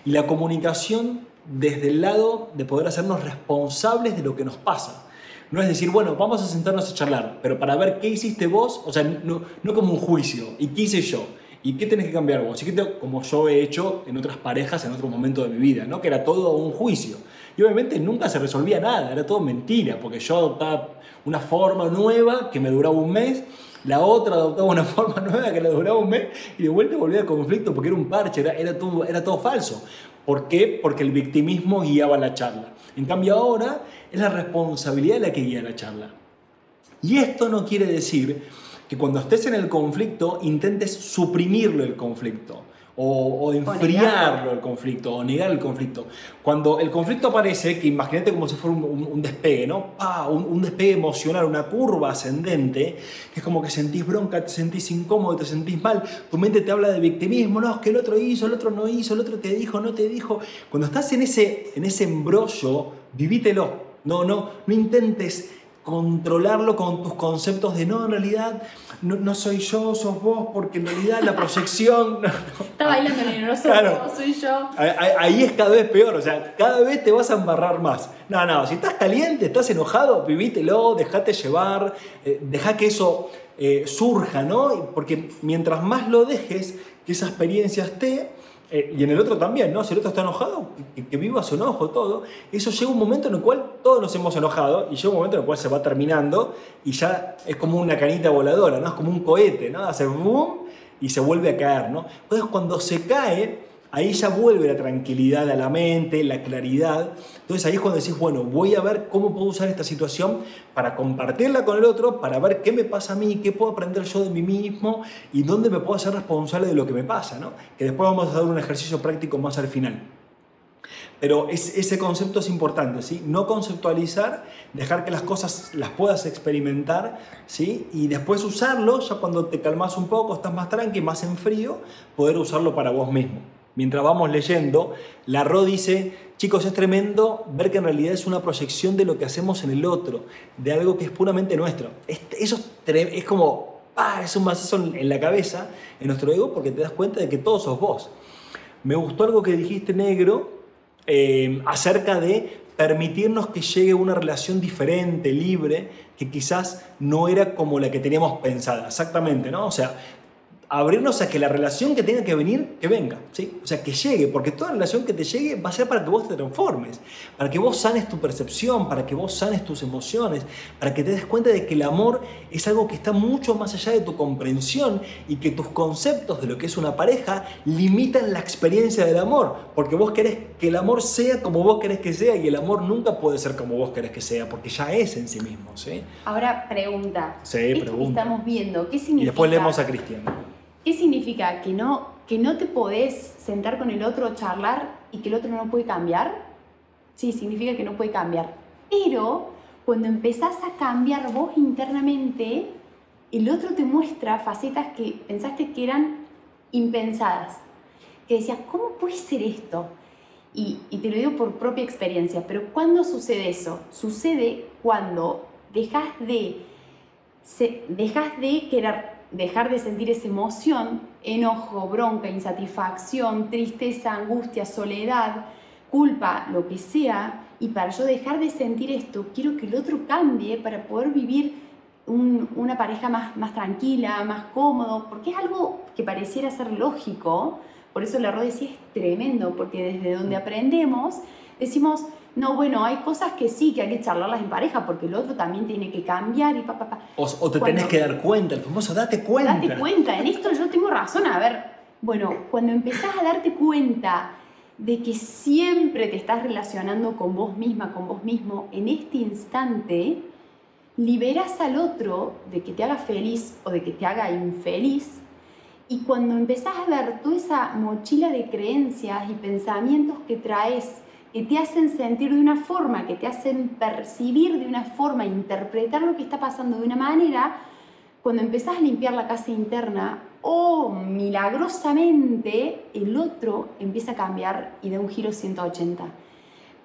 Speaker 2: Y la comunicación desde el lado de poder hacernos responsables de lo que nos pasa. No es decir, bueno, vamos a sentarnos a charlar, pero para ver qué hiciste vos, o sea, no, como un juicio, y qué hice yo, y qué tenés que cambiar vos, y qué como yo he hecho en otras parejas en otro momento de mi vida, ¿no? que era todo un juicio. Y obviamente nunca se resolvía nada, era todo mentira, porque yo adoptaba una forma nueva que me duraba un mes, la otra adoptaba una forma nueva que le duraba un mes, y de vuelta volvía al conflicto porque era un parche, era todo falso. ¿Por qué? Porque el victimismo guiaba la charla. En cambio ahora es la responsabilidad la que guía la charla. Y esto no quiere decir que cuando estés en el conflicto intentes suprimirlo el conflicto o, enfriarlo el conflicto o negar el conflicto. Cuando el conflicto aparece, que imagínate como si fuera un, despegue, ¿no? Un, despegue emocional, una curva ascendente, que es como que sentís bronca, te sentís incómodo, te sentís mal, tu mente te habla de victimismo, no, es que el otro hizo, el otro no hizo, el otro te dijo, no te dijo. Cuando estás en ese, en ese embrollo, vivítelo. No, no, no intentes controlarlo con tus conceptos de no, en realidad no, soy yo, sos vos, porque en realidad la proyección...
Speaker 3: Está bailando no soy yo, soy yo.
Speaker 2: Ahí es cada vez peor, o sea, cada vez te vas a embarrar más. No, no, si estás caliente, estás enojado, vivítelo, dejate llevar, eh, deja que eso eh, surja, ¿no? Porque mientras más lo dejes, que esa experiencia esté, eh, y en el otro también, ¿no? Si el otro está enojado, que, viva su enojo, todo. Eso llega un momento en el cual todos nos hemos enojado y llega un momento en el cual se va terminando y ya es como una canita voladora, ¿no? Es como un cohete, ¿no? Hace boom y se vuelve a caer, ¿no? Entonces cuando se cae, ahí ya vuelve la tranquilidad a la mente, la claridad. Entonces ahí es cuando decís, bueno, voy a ver cómo puedo usar esta situación para compartirla con el otro, para ver qué me pasa a mí, qué puedo aprender yo de mí mismo y dónde me puedo hacer responsable de lo que me pasa, ¿no? Que después vamos a dar un ejercicio práctico más al final. Pero ese concepto es importante, ¿sí? No conceptualizar, dejar que las cosas las puedas experimentar, ¿sí? Y después usarlo, ya cuando te calmas un poco, estás más tranqui, más en frío, poder usarlo para vos mismo mientras vamos leyendo, la Ro dice, chicos, es tremendo ver que en realidad es una proyección de lo que hacemos en el otro, de algo que es puramente nuestro. eso es, como, ah, es un mazazo en la cabeza, en nuestro ego, porque te das cuenta de que todos sos vos. Me gustó algo que dijiste, negro, eh, acerca de permitirnos que llegue una relación diferente, libre, que quizás no era como la que teníamos pensada. Exactamente, ¿no? O sea, abrirnos a que la relación que tenga que venir, que venga, ¿sí? O sea, que llegue, porque toda relación que te llegue va a ser para que vos te transformes, para que vos sanes tu percepción, para que vos sanes tus emociones, para que te des cuenta de que el amor es algo que está mucho más allá de tu comprensión y que tus conceptos de lo que es una pareja limitan la experiencia del amor, porque vos querés que el amor sea como vos querés que sea y el amor nunca puede ser como vos querés que sea, porque ya es en sí mismo, ¿sí?
Speaker 3: Ahora pregunta.
Speaker 2: Sí, pregunta.
Speaker 3: estamos viendo, ¿qué significa?
Speaker 2: Y después leemos a Cristian.
Speaker 3: ¿Qué significa? ¿Que no, ¿Que no te podés sentar con el otro, charlar y que el otro no puede cambiar? Sí, significa que no puede cambiar. Pero cuando empezás a cambiar vos internamente, el otro te muestra facetas que pensaste que eran impensadas. Que decías, ¿cómo puede ser esto? Y, y te lo digo por propia experiencia, pero ¿cuándo sucede eso? Sucede cuando dejas de, se, dejas de querer dejar de sentir esa emoción, enojo, bronca, insatisfacción, tristeza, angustia, soledad, culpa, lo que sea, y para yo dejar de sentir esto, quiero que el otro cambie para poder vivir una pareja más, más tranquila, más cómodo, porque es algo que pareciera ser lógico, por eso la Rode sí es tremendo, porque desde donde aprendemos decimos, no, bueno, hay cosas que sí, que hay que charlarlas en pareja, porque el otro también tiene que cambiar y pa, pa, pa.
Speaker 2: O, te tenés que dar cuenta, el famoso date cuenta.
Speaker 3: Date cuenta, en esto yo tengo razón. A ver, bueno, cuando empezás a darte cuenta de que siempre te estás relacionando con vos misma, con vos mismo, en este instante, liberas al otro de que te haga feliz o de que te haga infeliz. Y cuando empezás a ver toda esa mochila de creencias y pensamientos que traes, que te hacen sentir de una forma, que te hacen percibir de una forma, interpretar lo que está pasando de una manera, cuando empezás a limpiar la casa interna, o milagrosamente el otro empieza a cambiar y da un giro 180.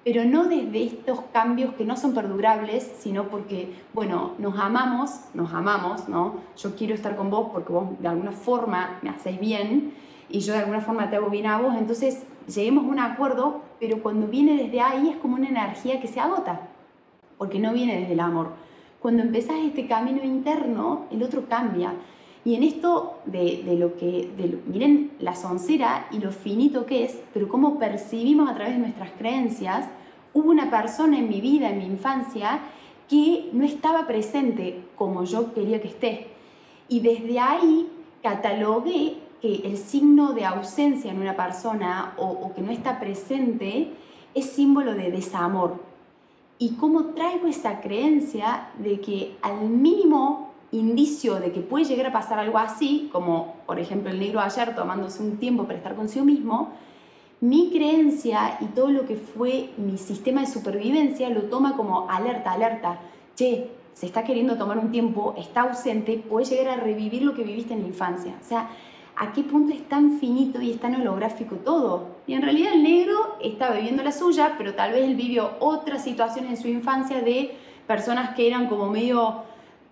Speaker 3: Pero no desde estos cambios que no son perdurables, sino porque, bueno, nos amamos, nos amamos, ¿no? Yo quiero estar con vos porque vos de alguna forma me hacéis bien y yo de alguna forma te hago bien a vos, entonces lleguemos a un acuerdo, pero cuando viene desde ahí es como una energía que se agota, porque no viene desde el amor. Cuando empezás este camino interno, el otro cambia. Y en esto de, lo que, miren la soncera y lo finito que es, pero cómo percibimos a través de nuestras creencias, hubo una persona en mi vida, en mi infancia, que no estaba presente como yo quería que esté. Y desde ahí catalogué que el signo de ausencia en una persona o, que no está presente es símbolo de desamor. Y cómo traigo esa creencia de que al mínimo indicio de que puede llegar a pasar algo así, como por ejemplo el negro ayer tomándose un tiempo para estar consigo mismo, mi creencia y todo lo que fue mi sistema de supervivencia lo toma como alerta, alerta. Che, se está queriendo tomar un tiempo, está ausente, puede llegar a revivir lo que viviste en la infancia. O sea, ¿a qué punto es tan finito y es tan holográfico todo? Y en realidad el negro está viviendo la suya, pero tal vez él vivió otras situaciones en su infancia de personas que eran como medio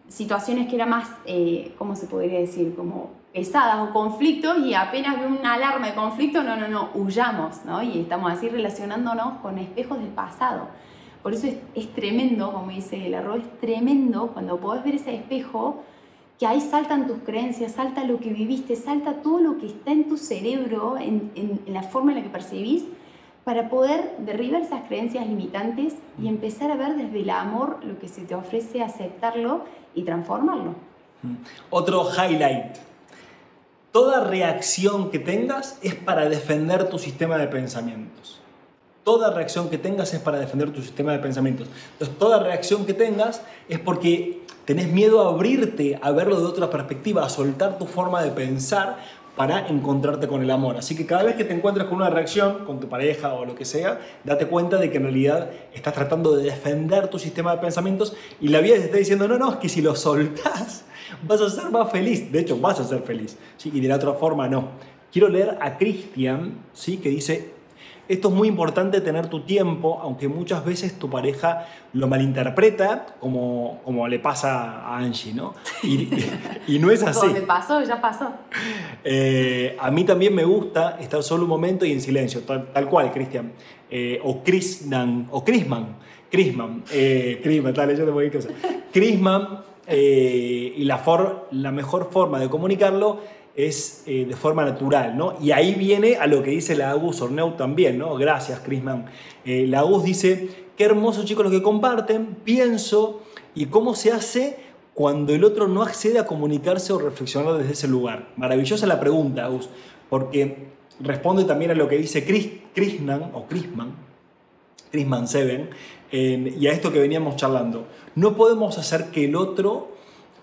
Speaker 3: situaciones que eran más, eh, ¿cómo se podría decir? Como pesadas o conflictos y apenas ve una alarma de conflicto, no, no, no, huyamos, ¿no? Y estamos así relacionándonos con espejos del pasado. Por eso es, tremendo, como dice el error, es tremendo cuando podés ver ese espejo, que ahí saltan tus creencias, salta lo que viviste, salta todo lo que está en tu cerebro, en, en la forma en la que percibís, para poder derribar esas creencias limitantes y empezar a ver desde el amor lo que se te ofrece, aceptarlo y transformarlo.
Speaker 2: Mm. Otro highlight. Toda reacción que tengas es para defender tu sistema de pensamientos. Toda reacción que tengas es para defender tu sistema de pensamientos. Entonces, toda reacción que tengas es porque tenés miedo a abrirte, a verlo de otra perspectiva, a soltar tu forma de pensar para encontrarte con el amor. Así que cada vez que te encuentres con una reacción, con tu pareja o lo que sea, date cuenta de que en realidad estás tratando de defender tu sistema de pensamientos y la vida te está diciendo, no, no, es que si lo soltás vas a ser más feliz. De hecho, vas a ser feliz. ¿sí? Y de la otra forma, no. Quiero leer a Christian, ¿sí? que dice, esto es muy importante tener tu tiempo, aunque muchas veces tu pareja lo malinterpreta, como, como le pasa a Angie, ¿no? Y, no es así.
Speaker 3: me pasó, ya pasó.
Speaker 2: Eh, a mí también me gusta estar solo un momento y en silencio, tal, cual, Cristian. Eh, o Chrisman, o Chrisman, Chrisman, eh, Chrisman, está leyendo muy cosa. Chrisman, eh, y la, for, la mejor forma de comunicarlo es eh, de forma natural, ¿no? Y ahí viene a lo que dice la Agus Orneu también, ¿no? Gracias, Crisman. Eh, la Agus dice, qué hermosos chicos los que comparten, pienso, y cómo se hace cuando el otro no accede a comunicarse o reflexionar desde ese lugar. Maravillosa la pregunta, Agus, porque responde también a lo que dice Chris, o Chrisman Seven, y a esto que veníamos charlando. No podemos hacer que el otro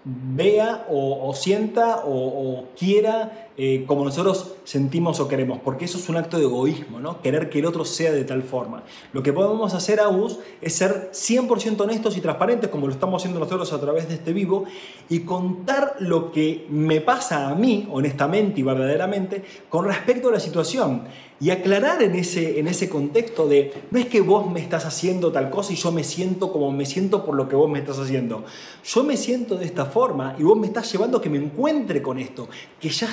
Speaker 2: vea o, sienta o, quiera eh, como nosotros sentimos o queremos, porque eso es un acto de egoísmo, ¿no? Querer que el otro sea de tal forma. Lo que podemos hacer, Agus, es ser 100% honestos y transparentes, como lo estamos haciendo nosotros a través de este vivo, y contar lo que me pasa a mí, honestamente y verdaderamente, con respecto a la situación y aclarar en ese, en ese contexto de no es que vos me estás haciendo tal cosa y yo me siento como me siento por lo que vos me estás haciendo. Yo me siento de esta forma y vos me estás llevando a que me encuentre con esto, que ya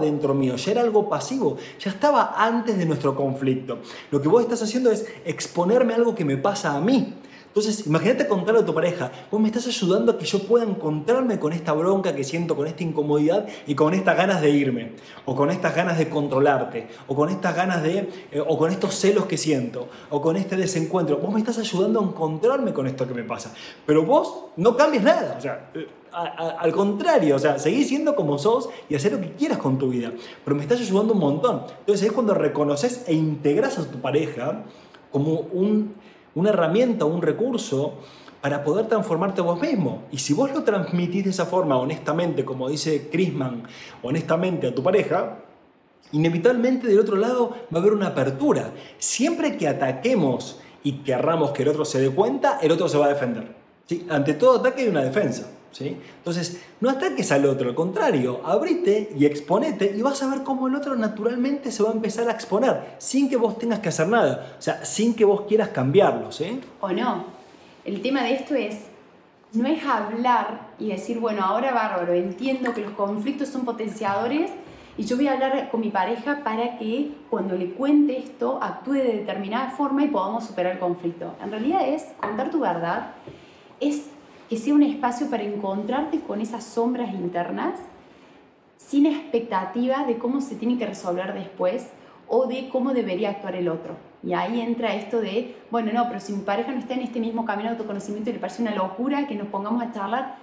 Speaker 2: dentro mío, ya era algo pasivo, ya estaba antes de nuestro conflicto. Lo que vos estás haciendo es exponerme a algo que me pasa a mí. Entonces, imagínate contarle a tu pareja, vos me estás ayudando a que yo pueda encontrarme con esta bronca que siento, con esta incomodidad y con estas ganas de irme, o con estas ganas de controlarte, o con estas ganas de, eh, o con estos celos que siento, o con este desencuentro. Vos me estás ayudando a encontrarme con esto que me pasa. Pero vos no cambies nada, o sea, eh, al contrario, o sea, seguís siendo como sos y hacer lo que quieras con tu vida. Pero me estás ayudando un montón. Entonces es cuando reconoces e integras a tu pareja como un una herramienta, un recurso para poder transformarte vos mismo. Y si vos lo transmitís de esa forma, honestamente, como dice Chrisman, honestamente a tu pareja, inevitablemente del otro lado va a haber una apertura. Siempre que ataquemos y querramos que el otro se dé cuenta, el otro se va a defender. ¿Sí? Ante todo ataque hay una defensa. Entonces, no ataques al otro, al contrario, abrite y exponete y vas a ver cómo el otro naturalmente se va a empezar a exponer sin que vos tengas que hacer nada, o sea, sin que vos quieras cambiarlo, ¿sí?
Speaker 3: O no. El tema de esto es, no es hablar y decir, bueno, ahora bárbaro, entiendo que los conflictos son potenciadores y yo voy a hablar con mi pareja para que cuando le cuente esto actúe de determinada forma y podamos superar el conflicto. En realidad es contar tu verdad, es que sea un espacio para encontrarte con esas sombras internas sin expectativa de cómo se tiene que resolver después o de cómo debería actuar el otro. Y ahí entra esto de, bueno, no, pero si mi pareja no está en este mismo camino de autoconocimiento y le parece una locura que nos pongamos a charlar,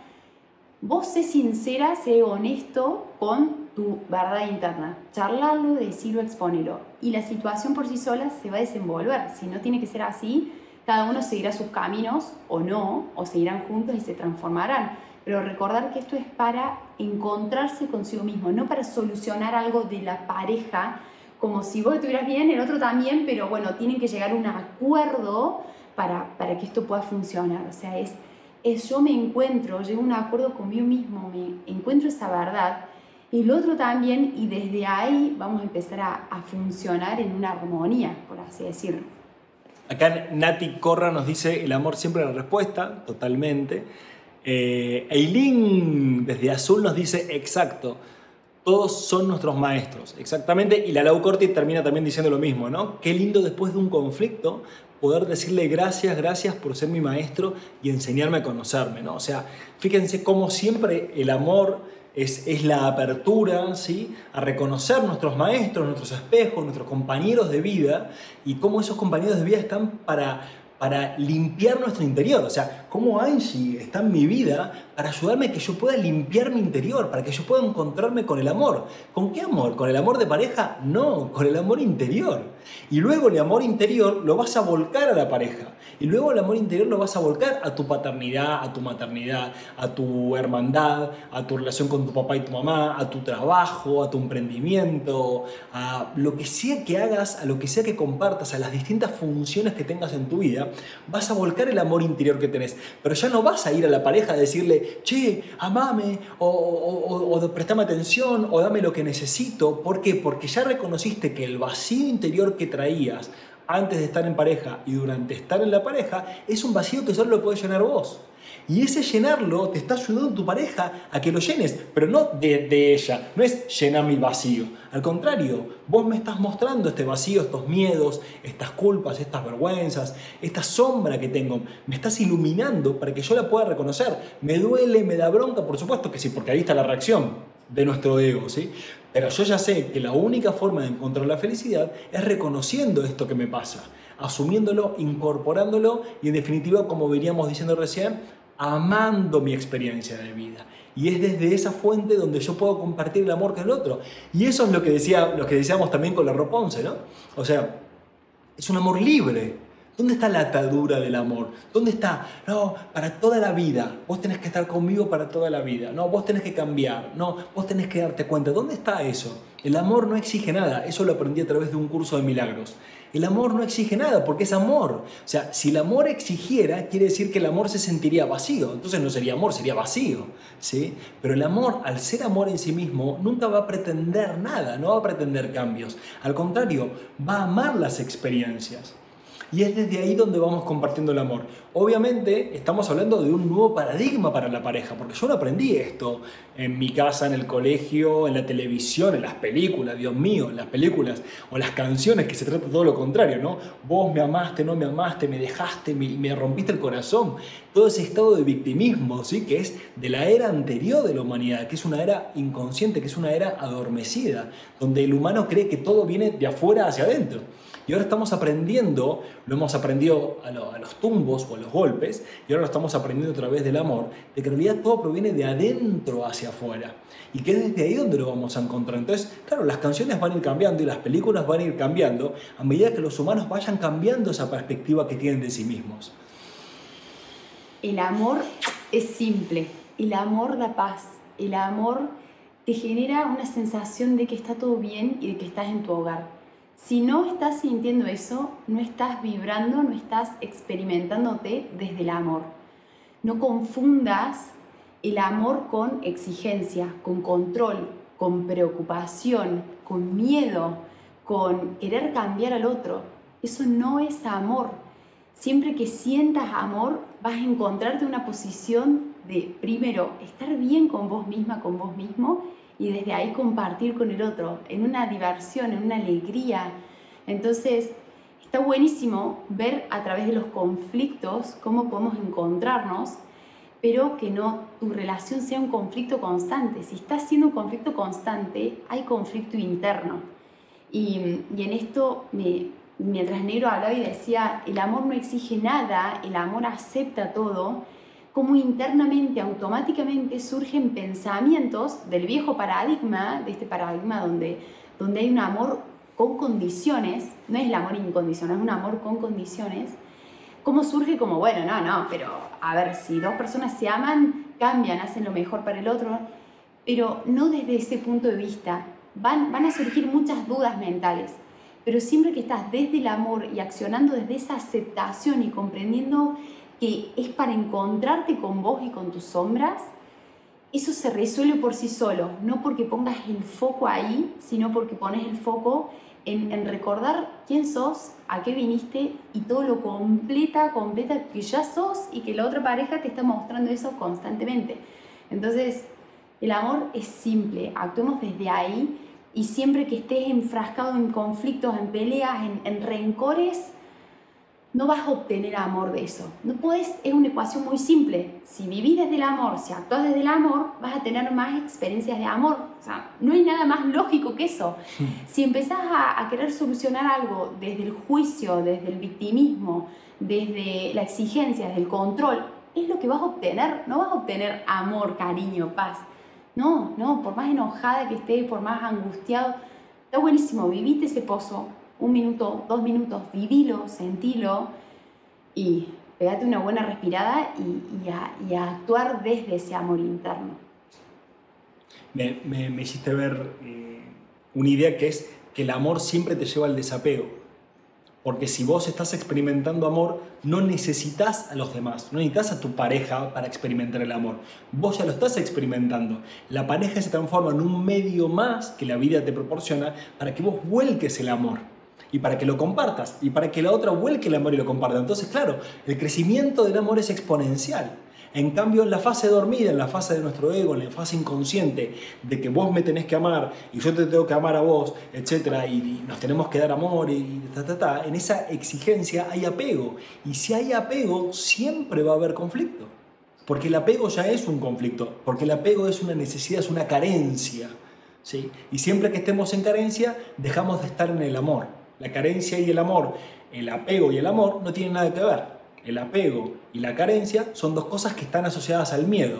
Speaker 3: vos sé sincera, sé honesto con tu verdad interna. Charlarlo, decirlo, exponerlo. Y la situación por sí sola se va a desenvolver. Si no tiene que ser así, cada uno seguirá sus caminos o no, o seguirán juntos y se transformarán. Pero recordar que esto es para encontrarse consigo mismo, no para solucionar algo de la pareja, como si vos estuvieras bien, el otro también, pero bueno, tienen que llegar a un acuerdo para, para que esto pueda funcionar. O sea, es es yo me encuentro, llego a un acuerdo conmigo mismo, me encuentro esa verdad, y el otro también, y desde ahí vamos a empezar a, funcionar en una armonía, por así decirlo.
Speaker 2: Acá Nati Corra nos dice, el amor siempre la respuesta, totalmente. Eh, Eileen desde Azul nos dice, exacto, todos son nuestros maestros, exactamente. Y la Lau Corti termina también diciendo lo mismo, ¿no? Qué lindo después de un conflicto poder decirle gracias, gracias por ser mi maestro y enseñarme a conocerme, ¿no? O sea, fíjense cómo siempre el amor es, es, la apertura ¿sí? a reconocer nuestros maestros, nuestros espejos, nuestros compañeros de vida y cómo esos compañeros de vida están para para limpiar nuestro interior. O sea, cómo Angie está en mi vida para ayudarme a que yo pueda limpiar mi interior, para que yo pueda encontrarme con el amor. ¿Con qué amor? ¿Con el amor de pareja? No, con el amor interior. Y luego el amor interior lo vas a volcar a la pareja. Y luego el amor interior lo vas a volcar a tu paternidad, a tu maternidad, a tu hermandad, a tu relación con tu papá y tu mamá, a tu trabajo, a tu emprendimiento, a lo que sea que hagas, a lo que sea que compartas, a las distintas funciones que tengas en tu vida vas a volcar el amor interior que tenés. Pero ya no vas a ir a la pareja a decirle, che, amame, o, o, prestame atención, o dame lo que necesito. ¿Por qué? Porque ya reconociste que el vacío interior que traías antes de estar en pareja y durante estar en la pareja es un vacío que solo lo puedes llenar vos. Y ese llenarlo te está ayudando tu pareja a que lo llenes, pero no de, ella, no es llenar mi vacío. Al contrario, vos me estás mostrando este vacío, estos miedos, estas culpas, estas vergüenzas, esta sombra que tengo. Me estás iluminando para que yo la pueda reconocer. Me duele, me da bronca, por supuesto que sí, porque ahí está la reacción de nuestro ego, ¿sí? Pero yo ya sé que la única forma de encontrar la felicidad es reconociendo esto que me pasa, asumiéndolo, incorporándolo y en definitiva, como veníamos diciendo recién, amando mi experiencia de vida. Y es desde esa fuente donde yo puedo compartir el amor con el otro. Y eso es lo que, decía, lo que decíamos también con la Roponce, ¿no? O sea, es un amor libre. ¿Dónde está la atadura del amor? ¿Dónde está? No, para toda la vida. Vos tenés que estar conmigo para toda la vida. No, vos tenés que cambiar. No, vos tenés que darte cuenta. ¿Dónde está eso? El amor no exige nada. Eso lo aprendí a través de un curso de milagros. El amor no exige nada porque es amor. O sea, si el amor exigiera, quiere decir que el amor se sentiría vacío. Entonces no sería amor, sería vacío. ¿sí? Pero el amor, al ser amor en sí mismo, nunca va a pretender nada, no va a pretender cambios. Al contrario, va a amar las experiencias. Y es desde ahí donde vamos compartiendo el amor. Obviamente estamos hablando de un nuevo paradigma para la pareja, porque yo no aprendí esto en mi casa, en el colegio, en la televisión, en las películas, Dios mío, en las películas o las canciones que se trata todo lo contrario, ¿no? Vos me amaste, no me amaste, me dejaste, me, me rompiste el corazón. Todo ese estado de victimismo, ¿sí? Que es de la era anterior de la humanidad, que es una era inconsciente, que es una era adormecida, donde el humano cree que todo viene de afuera hacia adentro. Y ahora estamos aprendiendo, lo hemos aprendido a, los tumbos o a los golpes, y ahora lo estamos aprendiendo a través del amor, de que en realidad todo proviene de adentro hacia afuera. Y que es desde ahí donde lo vamos a encontrar. Entonces, claro, las canciones van a ir cambiando y las películas van a ir cambiando a medida que los humanos vayan cambiando esa perspectiva que tienen de sí mismos.
Speaker 3: El amor es simple, el amor da paz, el amor te genera una sensación de que está todo bien y de que estás en tu hogar. Si no estás sintiendo eso, no estás vibrando, no estás experimentándote desde el amor. No confundas el amor con exigencia, con control, con preocupación, con miedo, con querer cambiar al otro. Eso no es amor. Siempre que sientas amor, vas a encontrarte una posición de, primero, estar bien con vos misma, con vos mismo, y desde ahí compartir con el otro, en una diversión, en una alegría. Entonces, está buenísimo ver a través de los conflictos cómo podemos encontrarnos pero que no tu relación sea un conflicto constante. Si está siendo un conflicto constante, hay conflicto interno. Y, en esto, mientras Negro hablaba y decía, el amor no exige nada, el amor acepta todo, como internamente, automáticamente surgen pensamientos del viejo paradigma, de este paradigma donde, donde hay un amor con condiciones, no es el amor incondicional, es un amor con condiciones, ¿Cómo surge como, bueno, no, no, pero a ver, si dos personas se aman, cambian, hacen lo mejor para el otro, pero no desde ese punto de vista. Van, van a surgir muchas dudas mentales, pero siempre que estás desde el amor y accionando desde esa aceptación y comprendiendo que es para encontrarte con vos y con tus sombras, eso se resuelve por sí solo, no porque pongas el foco ahí, sino porque pones el foco en, recordar quién sos, a qué viniste y todo lo completa, completa que ya sos y que la otra pareja te está mostrando eso constantemente. Entonces, el amor es simple, actuemos desde ahí y siempre que estés enfrascado en conflictos, en peleas, en, en rencores, no vas a obtener amor de eso. No puedes, es una ecuación muy simple. Si vivís desde el amor, si actúas desde el amor, vas a tener más experiencias de amor. O sea, no hay nada más lógico que eso. Si empezás a, a querer solucionar algo desde el juicio, desde el victimismo, desde la exigencia, desde el control, es lo que vas a obtener. No vas a obtener amor, cariño, paz. No, no, por más enojada que estés, por más angustiado, está buenísimo, viviste ese pozo, un minuto, dos minutos, vivilo, sentilo y pegate una buena respirada y, a, actuar desde ese amor interno.
Speaker 2: Me, hiciste ver eh, una idea que es que el amor siempre te lleva al desapego. Porque si vos estás experimentando amor, no necesitas a los demás, no necesitas a tu pareja para experimentar el amor. Vos ya lo estás experimentando. La pareja se transforma en un medio más que la vida te proporciona para que vos vuelques el amor y para que lo compartas y para que la otra vuelque el amor y lo comparta. Entonces, claro, el crecimiento del amor es exponencial. En cambio, en la fase dormida, en la fase de nuestro ego, en la fase inconsciente, de que vos me tenés que amar y yo te tengo que amar a vos, etcétera, y, nos tenemos que dar amor y ta, ta, ta, en esa exigencia hay apego. Y si hay apego, siempre va a haber conflicto. Porque el apego ya es un conflicto, porque el apego es una necesidad, es una carencia. ¿sí? Y siempre que estemos en carencia, dejamos de estar en el amor. La carencia y el amor, el apego y el amor no tienen nada que ver. El apego y la carencia son dos cosas que están asociadas al miedo.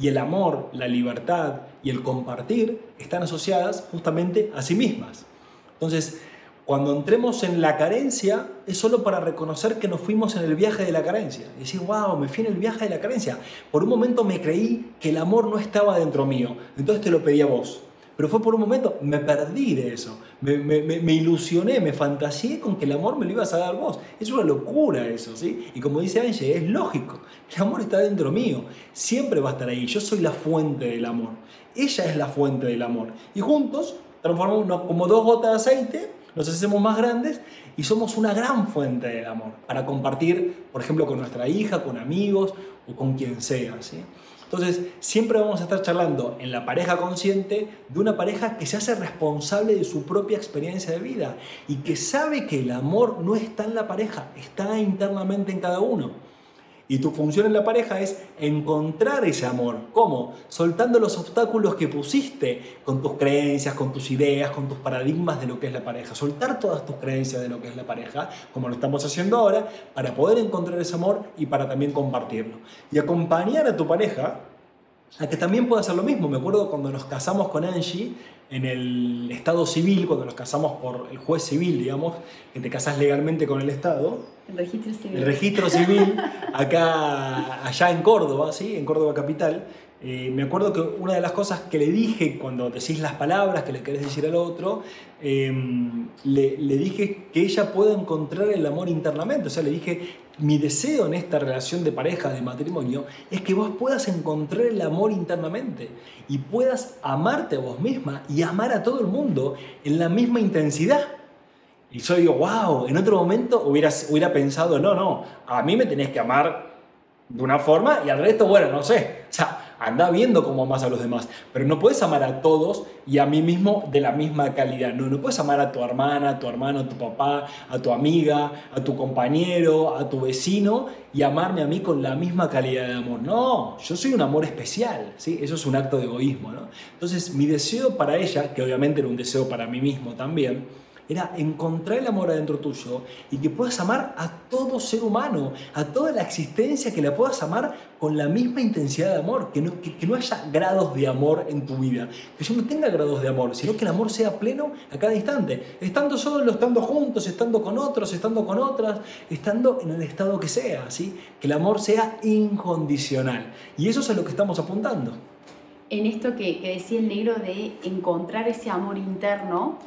Speaker 2: Y el amor, la libertad y el compartir están asociadas justamente a sí mismas. Entonces, cuando entremos en la carencia, es solo para reconocer que nos fuimos en el viaje de la carencia. Y decir, wow, me fui en el viaje de la carencia. Por un momento me creí que el amor no estaba dentro mío. Entonces te lo pedí a vos. Pero fue por un momento, me perdí de eso, me, me, me, ilusioné, me fantaseé con que el amor me lo ibas a dar vos. Es una locura eso, ¿sí? Y como dice Angie, es lógico, el amor está dentro mío, siempre va a estar ahí, yo soy la fuente del amor, ella es la fuente del amor. Y juntos transformamos como dos gotas de aceite, nos hacemos más grandes y somos una gran fuente del amor para compartir, por ejemplo, con nuestra hija, con amigos o con quien sea, ¿sí? Entonces, siempre vamos a estar charlando en la pareja consciente de una pareja que se hace responsable de su propia experiencia de vida y que sabe que el amor no está en la pareja, está internamente en cada uno. Y tu función en la pareja es encontrar ese amor. ¿Cómo? Soltando los obstáculos que pusiste con tus creencias, con tus ideas, con tus paradigmas de lo que es la pareja. Soltar todas tus creencias de lo que es la pareja, como lo estamos haciendo ahora, para poder encontrar ese amor y para también compartirlo. Y acompañar a tu pareja a que también pueda hacer lo mismo. Me acuerdo cuando nos casamos con Angie en el Estado civil, cuando nos casamos por el juez civil, digamos, que te casas legalmente con el Estado
Speaker 3: El registro civil.
Speaker 2: El registro civil, acá, allá en Córdoba, ¿sí? En Córdoba capital. Eh, me acuerdo que una de las cosas que le dije cuando decís las palabras que le querés decir al otro, em, le, le, dije que ella pueda encontrar el amor internamente. O sea, le dije, mi deseo en esta relación de pareja, de matrimonio, es que vos puedas encontrar el amor internamente y puedas amarte a vos misma y amar a todo el mundo en la misma intensidad. Y yo digo, wow, en otro momento hubiera, hubiera pensado, no, no, a mí me tenés que amar de una forma y al resto, bueno, no sé. O sea, anda viendo cómo amas a los demás, pero no puedes amar a todos y a mí mismo de la misma calidad. No, no puedes amar a tu hermana, a tu hermano, a tu papá, a tu amiga, a tu compañero, a tu vecino y amarme a mí con la misma calidad de amor. No, yo soy un amor especial, ¿sí? Eso es un acto de egoísmo, ¿no? Entonces, mi deseo para ella, que obviamente era un deseo para mí mismo también, era encontrar el amor adentro tuyo y que puedas amar a todo ser humano, a toda la existencia, que la puedas amar con la misma intensidad de amor, que no, que, no haya grados de amor en tu vida, que yo no tenga grados de amor, sino que el amor sea pleno a cada instante, estando solo, estando juntos, estando con otros, estando con otras, estando en el estado que sea, ¿sí? que el amor sea incondicional. Y eso es a lo que estamos apuntando.
Speaker 3: En esto que, que decía el negro de encontrar ese amor interno,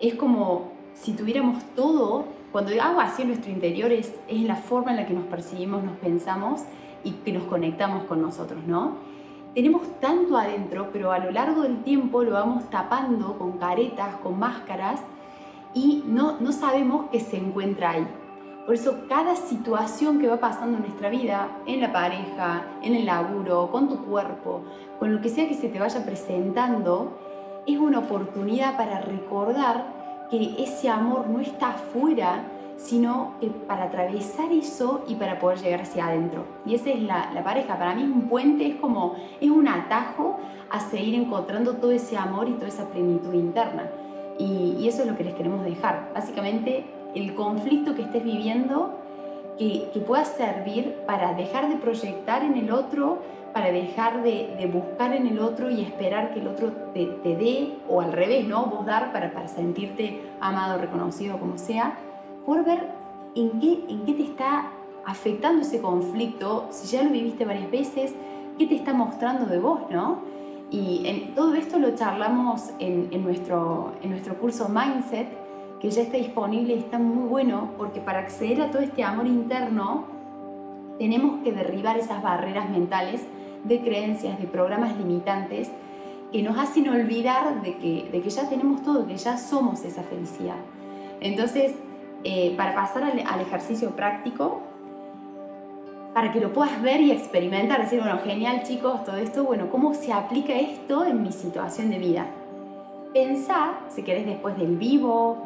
Speaker 3: es como si tuviéramos todo, cuando hago así en nuestro interior es, es la forma en la que nos percibimos, nos pensamos y que nos conectamos con nosotros, ¿no? Tenemos tanto adentro, pero a lo largo del tiempo lo vamos tapando con caretas, con máscaras y no, no sabemos qué se encuentra ahí. Por eso cada situación que va pasando en nuestra vida, en la pareja, en el laburo, con tu cuerpo, con lo que sea que se te vaya presentando, es una oportunidad para recordar que ese amor no está afuera, sino para atravesar eso y para poder llegar hacia adentro. Y esa es la, pareja. Para mí un puente es como, es un atajo a seguir encontrando todo ese amor y toda esa plenitud interna. Y, eso es lo que les queremos dejar. Básicamente, el conflicto que estés viviendo, que, que pueda servir para dejar de proyectar en el otro para dejar de, buscar en el otro y esperar que el otro te, dé, o al revés, ¿no? Vos dar para, para sentirte amado, reconocido, como sea, por ver en qué, en qué te está afectando ese conflicto, si ya lo viviste varias veces, qué te está mostrando de vos, ¿no? Y en, todo esto lo charlamos en, en, nuestro, en nuestro curso Mindset, que ya está disponible y está muy bueno, porque para acceder a todo este amor interno, tenemos que derribar esas barreras mentales de creencias, de programas limitantes que nos hacen olvidar de que, de que ya tenemos todo, que ya somos esa felicidad. Entonces, eh, para pasar al, ejercicio práctico, para que lo puedas ver y experimentar, decir, bueno, genial chicos, todo esto, bueno, ¿cómo se aplica esto en mi situación de vida? Pensá, si querés después del vivo,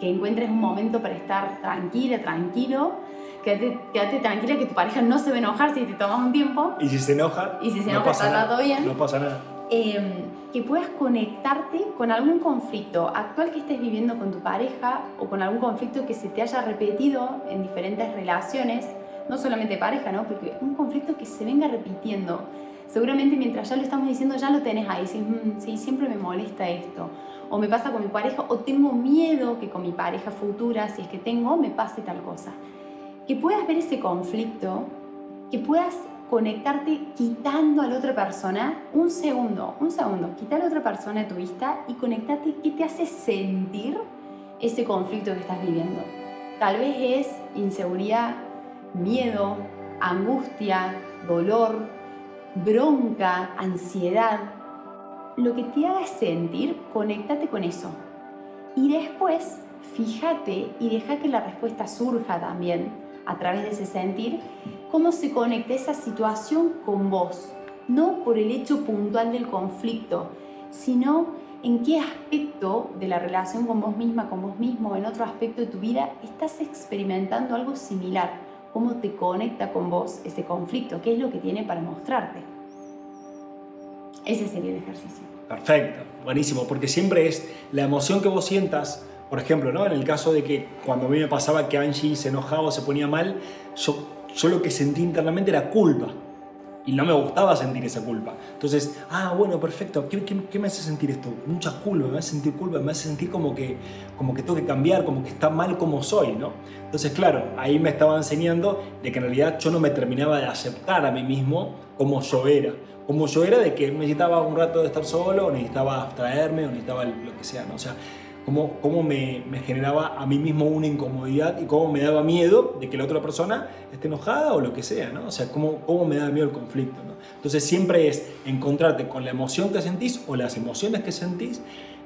Speaker 3: que encuentres un momento para estar tranquila, tranquilo, quédate, tranquila que tu pareja no se va a enojar si te tomas un tiempo.
Speaker 2: Y si se enoja,
Speaker 3: y si se enoja, está todo bien.
Speaker 2: No pasa nada.
Speaker 3: Em, que puedas conectarte con algún conflicto actual que estés viviendo con tu pareja o con algún conflicto que se te haya repetido en diferentes relaciones, no solamente pareja, ¿no? Porque un conflicto que se venga repitiendo. Seguramente mientras ya lo estamos diciendo ya lo tenés ahí, si mm, sí, siempre me molesta esto, o me pasa con mi pareja, o tengo miedo que con mi pareja futura, si es que tengo, me pase tal cosa que puedas ver ese conflicto, que puedas conectarte quitando a la otra persona un segundo, un segundo, quitar a la otra persona de tu vista y conectarte qué te hace sentir ese conflicto que estás viviendo. Tal vez es inseguridad, miedo, angustia, dolor, bronca, ansiedad. Lo que te haga sentir, conéctate con eso. Y después, fíjate y deja que la respuesta surja también a través de ese sentir, cómo se conecta esa situación con vos, no por el hecho puntual del conflicto, sino en qué aspecto de la relación con vos misma, con vos mismo, en otro aspecto de tu vida, estás experimentando algo similar, cómo te conecta con vos ese conflicto, qué es lo que tiene para mostrarte. Ese sería el ejercicio.
Speaker 2: Perfecto, buenísimo, porque siempre es la emoción que vos sientas por ejemplo, ¿no? en el caso de que cuando a mí me pasaba que Angie se enojaba o se ponía mal, yo, yo lo que sentí internamente era culpa. y no me gustaba sentir esa culpa. Entonces, ah, bueno, perfecto, ¿qué, qué, me hace sentir esto? Mucha culpa, me hace sentir culpa, me hace sentir como que, como que tengo que cambiar, como que está mal como soy, ¿no? Entonces, claro, ahí me estaba enseñando de que en realidad yo no me terminaba de aceptar a mí mismo como yo era. Como yo era de que necesitaba un rato de estar solo, necesitaba abstraerme, o necesitaba lo que sea, ¿no? O sea, cómo, me, generaba a mí mismo una incomodidad y cómo me daba miedo de que la otra persona esté enojada o lo que sea, ¿no? O sea, cómo, me daba miedo el conflicto, ¿no? Entonces siempre es encontrarte con la emoción que sentís o las emociones que sentís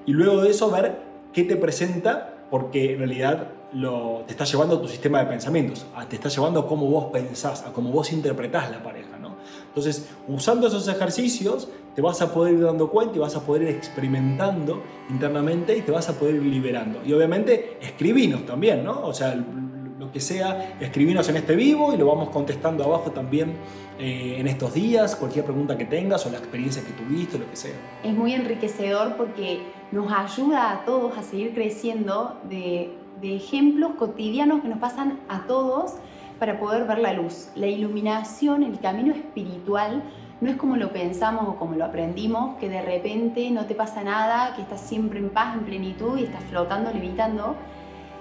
Speaker 2: y luego de eso ver qué te presenta porque en realidad lo, te está llevando a tu sistema de pensamientos, te está llevando a cómo vos pensás, a cómo vos interpretás la pareja, ¿no? Entonces, usando esos ejercicios, te vas a poder ir dando cuenta y vas a poder ir experimentando internamente y te vas a poder ir liberando. Y obviamente, escribinos también, ¿no? O sea, lo que sea, escribinos en este vivo y lo vamos contestando abajo también eh, en estos días, cualquier pregunta que tengas o la experiencia que tuviste, lo que sea.
Speaker 3: Es muy enriquecedor porque nos ayuda a todos a seguir creciendo de, de ejemplos cotidianos que nos pasan a todos para poder ver la luz. La iluminación, el camino espiritual, no es como lo pensamos o como lo aprendimos, que de repente no te pasa nada, que estás siempre en paz, en plenitud y estás flotando, levitando,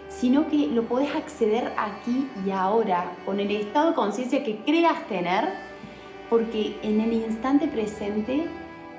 Speaker 3: sino que lo podés acceder aquí y ahora, con el estado de conciencia que creas tener, porque en el instante presente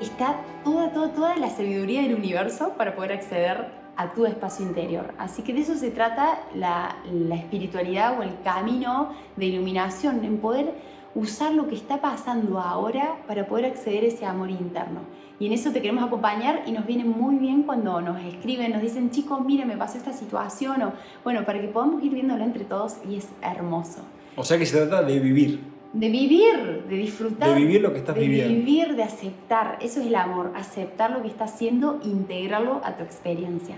Speaker 3: está toda, toda, toda la sabiduría del universo para poder acceder a tu espacio interior. Así que de eso se trata la, la espiritualidad o el camino de iluminación, en poder usar lo que está pasando ahora para poder acceder a ese amor interno. Y en eso te queremos acompañar y nos viene muy bien cuando nos escriben, nos dicen, chicos, mire, me pasó esta situación, o bueno, para que podamos ir viéndolo entre todos y es hermoso.
Speaker 2: O sea que se trata de vivir.
Speaker 3: De vivir, de disfrutar.
Speaker 2: De vivir lo que estás viviendo.
Speaker 3: De vivir, de aceptar. Eso es el amor, aceptar lo que estás haciendo, integrarlo a tu experiencia.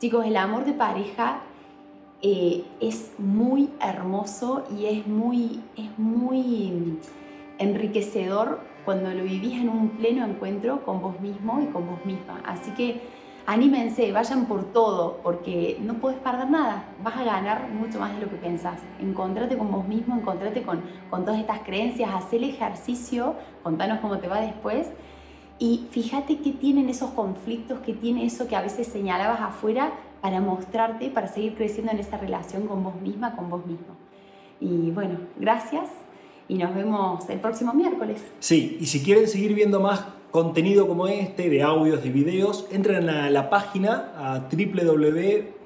Speaker 3: Chicos, el amor de pareja eh, es muy hermoso y es muy, es muy enriquecedor cuando lo vivís en un pleno encuentro con vos mismo y con vos misma. Así que anímense, vayan por todo, porque no puedes perder nada, vas a ganar mucho más de lo que pensás. Encontrate con vos mismo, encontrate con, con todas estas creencias, haz el ejercicio, contanos cómo te va después. Y fíjate qué tienen esos conflictos, qué tiene eso que a veces señalabas afuera, para mostrarte, para seguir creciendo en esa relación con vos misma, con vos mismo. Y bueno, gracias y nos vemos el próximo miércoles.
Speaker 2: Sí, y si quieren seguir viendo más contenido como este, de audios, de videos, entren a la página a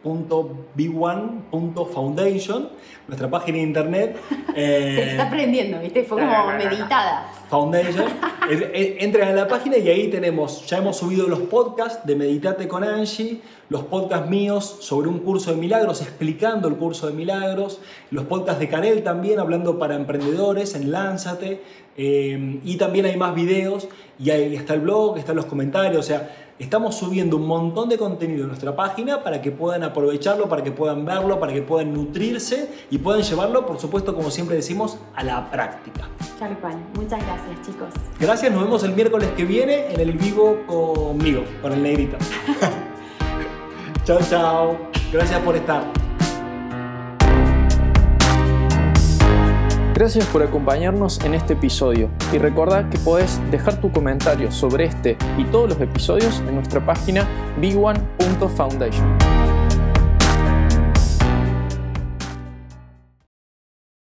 Speaker 2: www.b1.foundation, nuestra página de internet.
Speaker 3: Se está aprendiendo, ¿viste? Fue como meditada.
Speaker 2: Foundation. Entren a la página y ahí tenemos, ya hemos subido los podcasts de Meditate con Angie, los podcasts míos sobre un curso de milagros, explicando el curso de milagros, los podcasts de Canel también, hablando para emprendedores en Lánzate, eh, y también hay más videos, y ahí está el blog, están los comentarios, o sea, estamos subiendo un montón de contenido en nuestra página para que puedan aprovecharlo, para que puedan verlo, para que puedan nutrirse y puedan llevarlo, por supuesto, como siempre decimos, a la práctica.
Speaker 3: Tal cual. Muchas gracias, chicos.
Speaker 2: Gracias, nos vemos el miércoles que viene en el vivo conmigo, con el negrito. chao, chao. Gracias por estar.
Speaker 1: Gracias por acompañarnos en este episodio y recuerda que podés dejar tu comentario sobre este y todos los episodios en nuestra página b1.foundation.